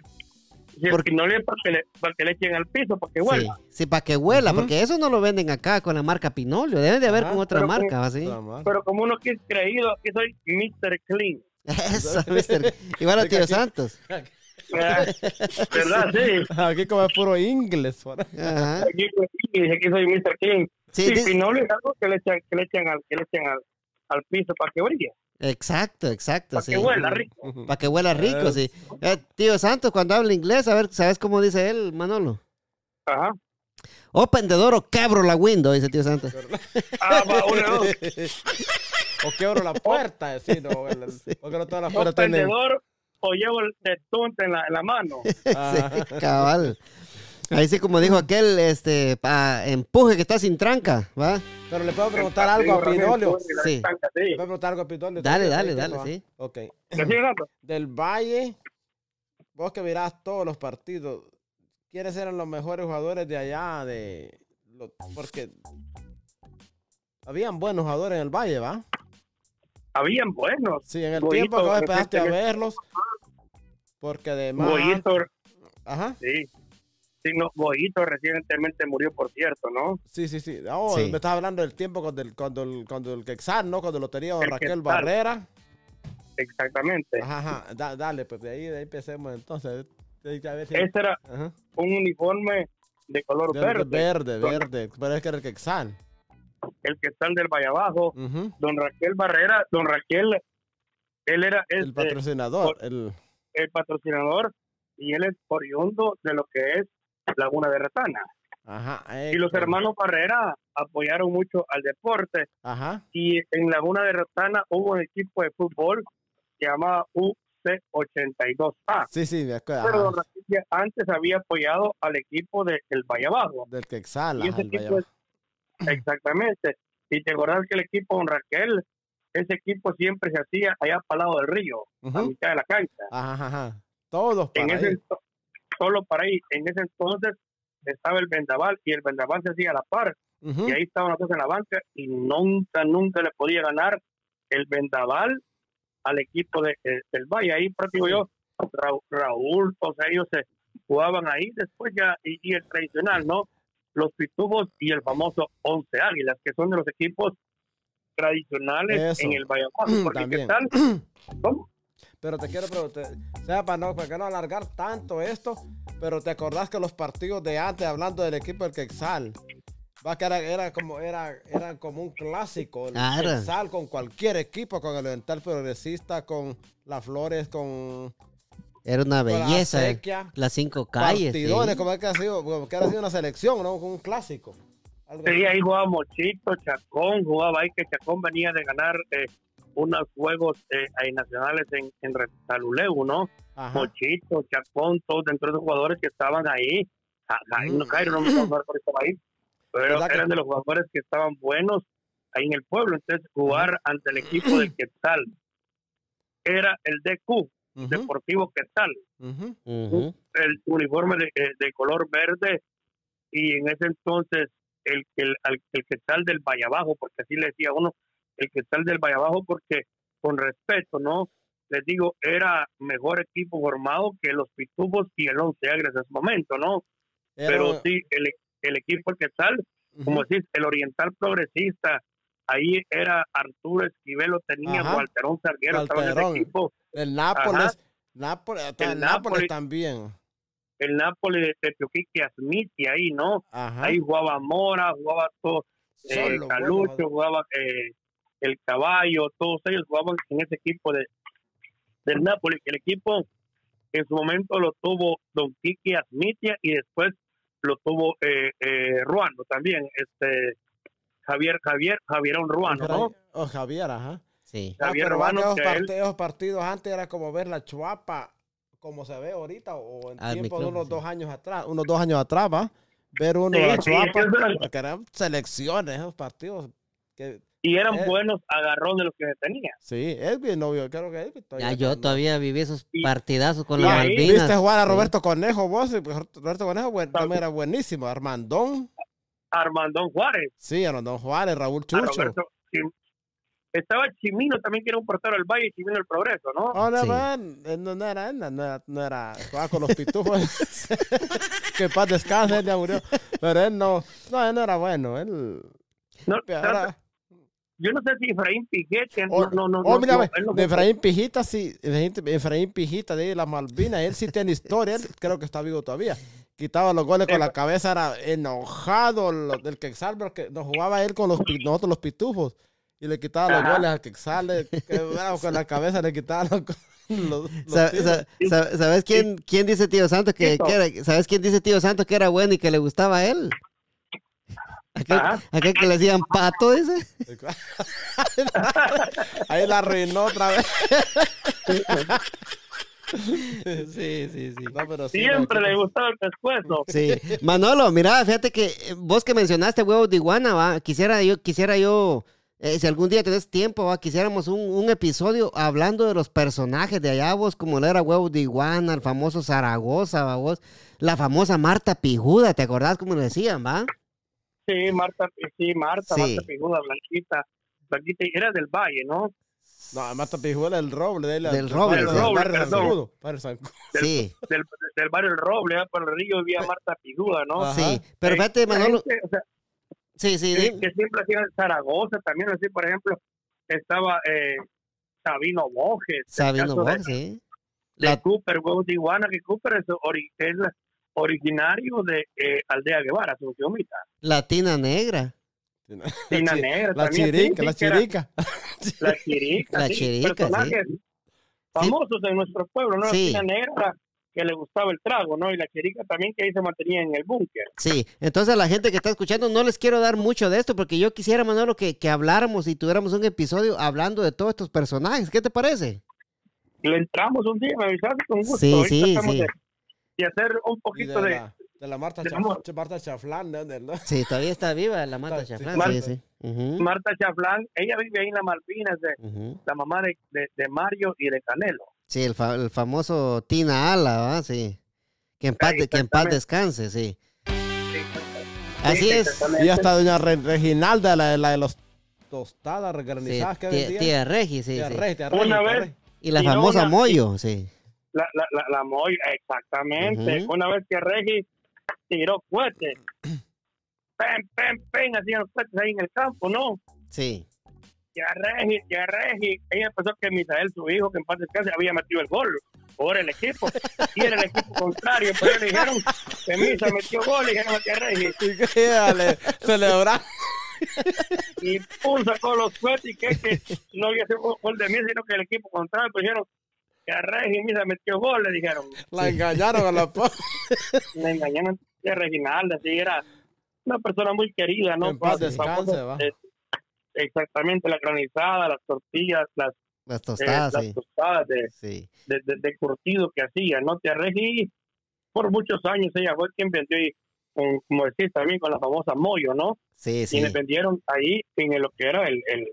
El Porque- Pinolio es para que, le, para que le echen al piso, para que huela. Sí, sí, para que huela, porque eso no lo venden acá con la marca Pinolio, deben de haber Ajá, con otra marca. ¿sí? Nada más. Pero como uno que es creído, aquí soy Mr. Clean. Eso, mister. Igual a Sí, Tío aquí- Santos. ¿Verdad? Sí. Aquí como es puro inglés. Ajá. Aquí, aquí, aquí soy Mr. Clean. Sí, Sí, Pinolio es algo que le echan, que le echan, al, que le echan al, al piso para que brille, exacto, exacto, para sí. que huela rico. Para que huela rico, Eh. sí. Eh, tío Santos, cuando habla inglés, a ver, ¿sabes cómo dice él, Manolo? Ajá. Open the door o quebro la window, dice tío Santos. Ah, va, uno, dos. O quebro la puerta, sí, no, porque no todas las O puertas tienen. prendedor o llevo el en la, en la mano. Sí, cabal. Ahí sí, como dijo aquel, este, pa, empuje que está sin tranca, ¿va? Pero le puedo preguntar algo a Pinolio. Sí. Sí. Le puedo preguntar algo a Pinolio. Dale, dale, dale, sí. Ok. Del Valle, vos que mirás todos los partidos, ¿quiénes eran los mejores jugadores de allá? de lo- Porque habían buenos jugadores en el Valle, ¿va? Habían buenos. Sí, en el tiempo que vos empezaste a verlos. Porque además. Goyito, Ajá. sí. Sí, no, Goyito recientemente murió, por cierto, ¿no? Sí, sí, sí. Oh, Sí. Me estás hablando del tiempo cuando el, cuando el, cuando el Quexal, ¿no? Cuando lo tenía don El Raquel Quexal. Barrera. Exactamente. Ajá, ajá. Da- dale, pues de ahí, de ahí empecemos entonces. De ahí, a ver si- Ese era Ajá. un uniforme de color De- verde. verde, verde. Pero es que era el Quexal. El que está el del Valle Abajo. Don Raquel Barrera, don Raquel, él era El este, patrocinador. El, el patrocinador y él es oriundo de lo que es Laguna de Retana. ajá. Y los Héctor. hermanos Barrera apoyaron mucho al deporte Ajá. y en Laguna de Retana hubo un equipo de fútbol que llamaba C82A. Sí, sí, me acuerdo. Pero Don Raquel antes había apoyado al equipo del de, Valle Abajo. del es, exactamente. Y te acordás que el equipo Don Raquel, ese equipo siempre se hacía allá para el lado del río, a mitad de la cancha. Ajá, ajá. Todos para en ahí. ese solo para ahí. En ese entonces estaba el vendaval y el vendaval se hacía a la par. Ujú. Y ahí estaban nosotros en la banca y nunca, nunca le podía ganar el vendaval al equipo de, eh, del Valle. Ahí práctico yo, Ra- Raúl, todos ellos se jugaban ahí. Después ya, y, y el tradicional, ¿no? Los Pitubos y el famoso Once Águilas, que son de los equipos tradicionales Eso. en el Abajo. Porque También. ¿qué tal? ¿Cómo? Pero te quiero preguntar, o sea, para no, para que no alargar tanto esto, pero te acordás que los partidos de antes, hablando del equipo del Quexal, va que era, era como era, era como un clásico, el Claro. Quexal con cualquier equipo, con el Oriental Progresista, con las Flores, con Era una con la belleza. eh. Acequia, Las cinco calles. sí. partidones, como es que ha sido, como que ha sido una selección, ¿no? Un clásico. Sí, ahí jugaba Mochito, Chacón, jugaba ahí que Chacón venía de ganar eh, unos juegos eh, ahí nacionales en, en Taluleu, ¿no? Ajá. Mochito, Chacón, todos dentro de los jugadores que estaban ahí. Jairo, Mm. Jairo no me acuerdo por estaba ahí, pero ¿Verdad que- eran de los jugadores que estaban buenos ahí en el pueblo. Entonces, jugar ante el equipo del Quetzal era el DQ, Ujú, Deportivo Quetzal ujú. Ujú. el uniforme de, eh, de color verde y en ese entonces el, el, el quetzal del Valle Abajo, porque así le decía uno, el quetzal del Valle Abajo, porque con respeto, ¿no? Les digo, era mejor equipo formado que los Pitubos y el Once Agres en ese momento, ¿no? Pero sí, el, el equipo el quetzal, ujú. como decís, el Oriental Progresista, ahí era Arturo Esquivelo, tenía Ajá. Walterón Sarguero, estaba en ese equipo, el Nápoles, Nápoles, hasta El el Nápoles Nápoles. también. El Napoli de Tepioquique Smith y ahí, ¿no? Ajá. ahí jugaba Mora, jugaba todo, eh, Calucho, bueno, jugaba eh, el Caballo, todos ellos jugaban en ese equipo de del Napoli. El equipo en su momento lo tuvo Don Kiki Asmitia y después lo tuvo eh, eh, Ruano también, este Javier Javier Javierón Ruano, ¿no? Oh, Javier, ajá. Sí. Ah, Javier pero Ruano, esos, que part- él- esos partidos antes era como ver la chuapa como se ve ahorita o en Ah, mi tiempo de unos sí. dos años atrás, unos dos años atrás, ¿va? Ver uno Sí, la sí, chuapa, porque eran selecciones esos partidos. Que, y eran Eh. buenos agarrones los que se tenía. sí, es bien novio, creo que es. Ya yo todavía viví esos Y- partidazos con y las ahí Malvinas. ¿Viste jugar a Sí. Roberto Conejo vos? Roberto Conejo buen- también era buenísimo. Armandón, Armandón Juárez, sí, Armandón Juárez, Raúl a Chucho. Roberto estaba Chimino también que era un portero del Valle, Chimino del Progreso, ¿no? Oh, no, Sí. man, eh, no, no era, no, no era, no era, jugaba con los pitufos. que paz descanse, él ya murió. Pero él no, no, él no era bueno. Él, No, yo no sé si Efraín Piguete, oh, no, no, no, oh, no, mira, no, de Efraín Pijita, sí, Efraín, Efraín Pijita de las Malvinas, él sí tiene historia, él creo que está vivo todavía. Quitaba los goles con la cabeza, era enojado lo- del Quexal, porque nos jugaba él con los, nosotros los pitufos. Y le quitaba los Ajá. goles le- que, bueno, con la cabeza le quitaba los, sa- ¿Sabes quién, quién dice Tío Santo que, era, ¿Sabes quién dice Tío Santo que era bueno y que le gustaba a él? Aquel, aquel que le decían pato, dice. Ahí la arruinó otra vez. Sí, sí, sí. No, pero sí, Siempre no, le gustaba el pescuezo. Sí. Manolo, mira, fíjate que eh, vos que mencionaste huevos de iguana, va, quisiera yo, quisiera yo, eh, si algún día tenés tiempo, va, quisiéramos un, un episodio hablando de los personajes de allá, vos, como le era huevos de iguana, el famoso Zaragoza, va, vos, la famosa Marta Pijuda, ¿te acordás cómo le decían, va? Sí, Marta, sí, Marta, Sí. Marta Piguda, Blanquita, Blanquita, era del Valle, ¿no? No, Mata Pijuela, el roble. De ahí la- Del roble, del roble, Barrio perdón. Barrio. Del, Sí, del, del barrio El Roble, allá por el río vivía Marta Piguda, ¿no? Ajá. sí. Pero Eh, fíjate, la Manolo, gente, o sea, sí, sí, que, siempre hacían Zaragoza también, así, por ejemplo, estaba eh, Sabino Bojes, el Sabino caso de- Box, sí. de La- Cooper, huevos de iguana, que Cooper es, ori- es originario de eh, Aldea Guevara, su ciudad. Latina Negra. Tina Negra La también, chirica, sí, la era- chirica. La chirica, La sí, chirica, personajes famosos en nuestro pueblo, ¿no? Sí. La Tina Negra, que le gustaba el trago, ¿no? Y la chirica también, que ahí se mantenía en el búnker. Sí, entonces a la gente que está escuchando no les quiero dar mucho de esto porque yo quisiera, Manolo, que, que habláramos y tuviéramos un episodio hablando de todos estos personajes. ¿Qué te parece? le entramos un día, me avisaste con gusto. Sí, Ahorita sí, sí. De, de hacer un poquito de, de... la, de la Marta, de Chaf-. Marta Chaflán, ¿de dónde, no? Sí, todavía está viva la Marta Chaflán. Marta. Sí, sí. Marta Chaflán, ella vive ahí en las Malvinas, de, la mamá de, de, de Mario y de Canelo. Sí, el, fa- el famoso Tina Ala, ¿va? Sí. Que en paz, Sí, que en paz descanse, sí. Así Sí, es. Y hasta doña Re- Reginalda, la, la de los tostadas Sí, granizadas que vendía. tía Regi, sí, Tía sí. Tía Una tía vez-. Y la y famosa una- Moyo, sí. La, la, la, la Moy, exactamente. Una vez que Regi tiró cohetes, pen, pen, pen, hacían los cohetes ahí en el campo, ¿no? Sí. Y a Regi, y a Regi, ella pensó que Misael, su hijo, que en paz descanse, había metido el gol por el equipo. Y era el equipo contrario, pero le dijeron que Misa metió gol, y dijeron a Regi. Y dale, celebrar. Y pum, sacó los cohetes y que, que no había sido gol de Misa, sino que el equipo contrario, pues dijeron que a Regi Misa metió gol, le dijeron. La engañaron a la me engañaron a Reginalda, sí, era una persona muy querida, ¿no? En paz descanse, va. Exactamente, la granizada, las tortillas, las, Las eh, tostadas, las sí. tostadas de, Sí. de, de- de curtido que hacía, ¿no? Te Regi, por muchos años ella fue quien vendió, y, con- como decís también, con la famosa Moyo, ¿no? Sí, sí. Quienes vendieron ahí en lo que era el, el, el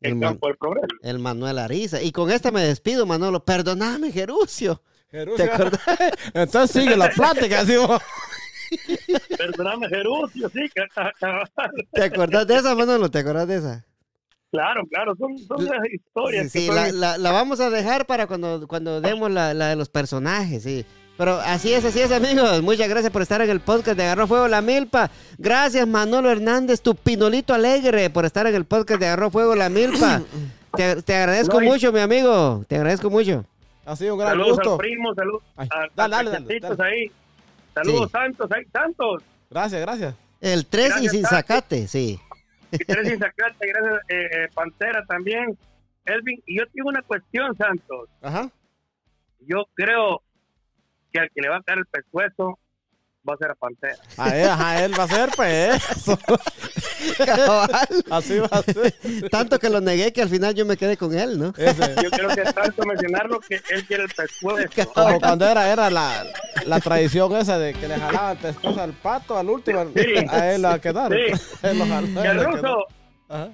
El man- campo del progreso. El Manuel Ariza. Y con esta me despido, Manolo. Perdóname, Jerucio. ¿Te Jerusalén. acordás? Entonces sigue la plática, así vos. Perdóname, Jerucio, sí, que ¿Te acordás de esa, Manolo? ¿Te acordás de esa? claro, claro, son, son las historias. Sí, que sí, son- la, la- la vamos a dejar para cuando, cuando demos la, la de los personajes, sí. Pero así es, así es, amigos. Muchas gracias por estar en el podcast de Agarró Fuego la Milpa. Gracias, Manolo Hernández, tu pinolito alegre, por estar en el podcast de Agarró Fuego la Milpa. Te, te agradezco No, y- mucho, mi amigo. Te agradezco mucho. Ha sido un gran Saludos gusto. al primo, saludos a, dale, a dale, dale. ahí. Saludos, Sí. Santos, ahí, Santos. Gracias, gracias. El 3 y sin sacate, sí. Y Teresa sin sacarte, gracias, eh, eh, Pantera también. Elvin, y yo tengo una cuestión, Santos. Ajá. Yo creo que al que le va a caer el pescuezo va a ser a Pantera. A él, a él va a ser, pues eso. Cabal. Así va a ser. Tanto que lo negué que al final yo me quedé con él, ¿no? Ese. Yo creo que tanto mencionarlo que él quiere el pescuezo. Como cuando era, era la, la tradición esa de que le jalaba el pescuezo al pato, al último, Sí. a él a quedar. Sí. Él lo jaló, lo Ruso,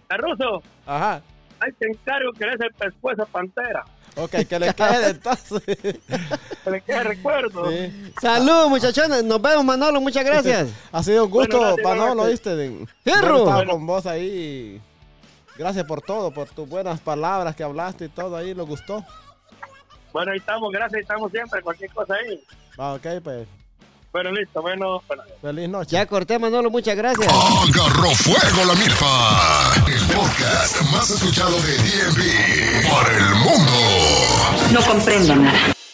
que Ruso, Ajá. ahí te encargo que le des el pescuezo a Pantera. Ok, que le quede entonces. Que le quede recuerdo. Sí. Salud, muchachones. Nos vemos, Manolo. Muchas gracias. Ha sido un gusto, Bueno, gracias, Manolo. De- Fierro. Bueno. con vos ahí. Gracias por todo, por tus buenas palabras que hablaste y todo ahí, nos gustó. Bueno, ahí estamos, gracias, ahí estamos siempre, cualquier cosa ahí. Ah, ok, pues, Bueno, listo, bueno, bueno. feliz noche. Ya corté, Manolo. Muchas gracias. Agarró fuego la milpa. El podcast más escuchado de DMV para el mundo. No comprendo nada.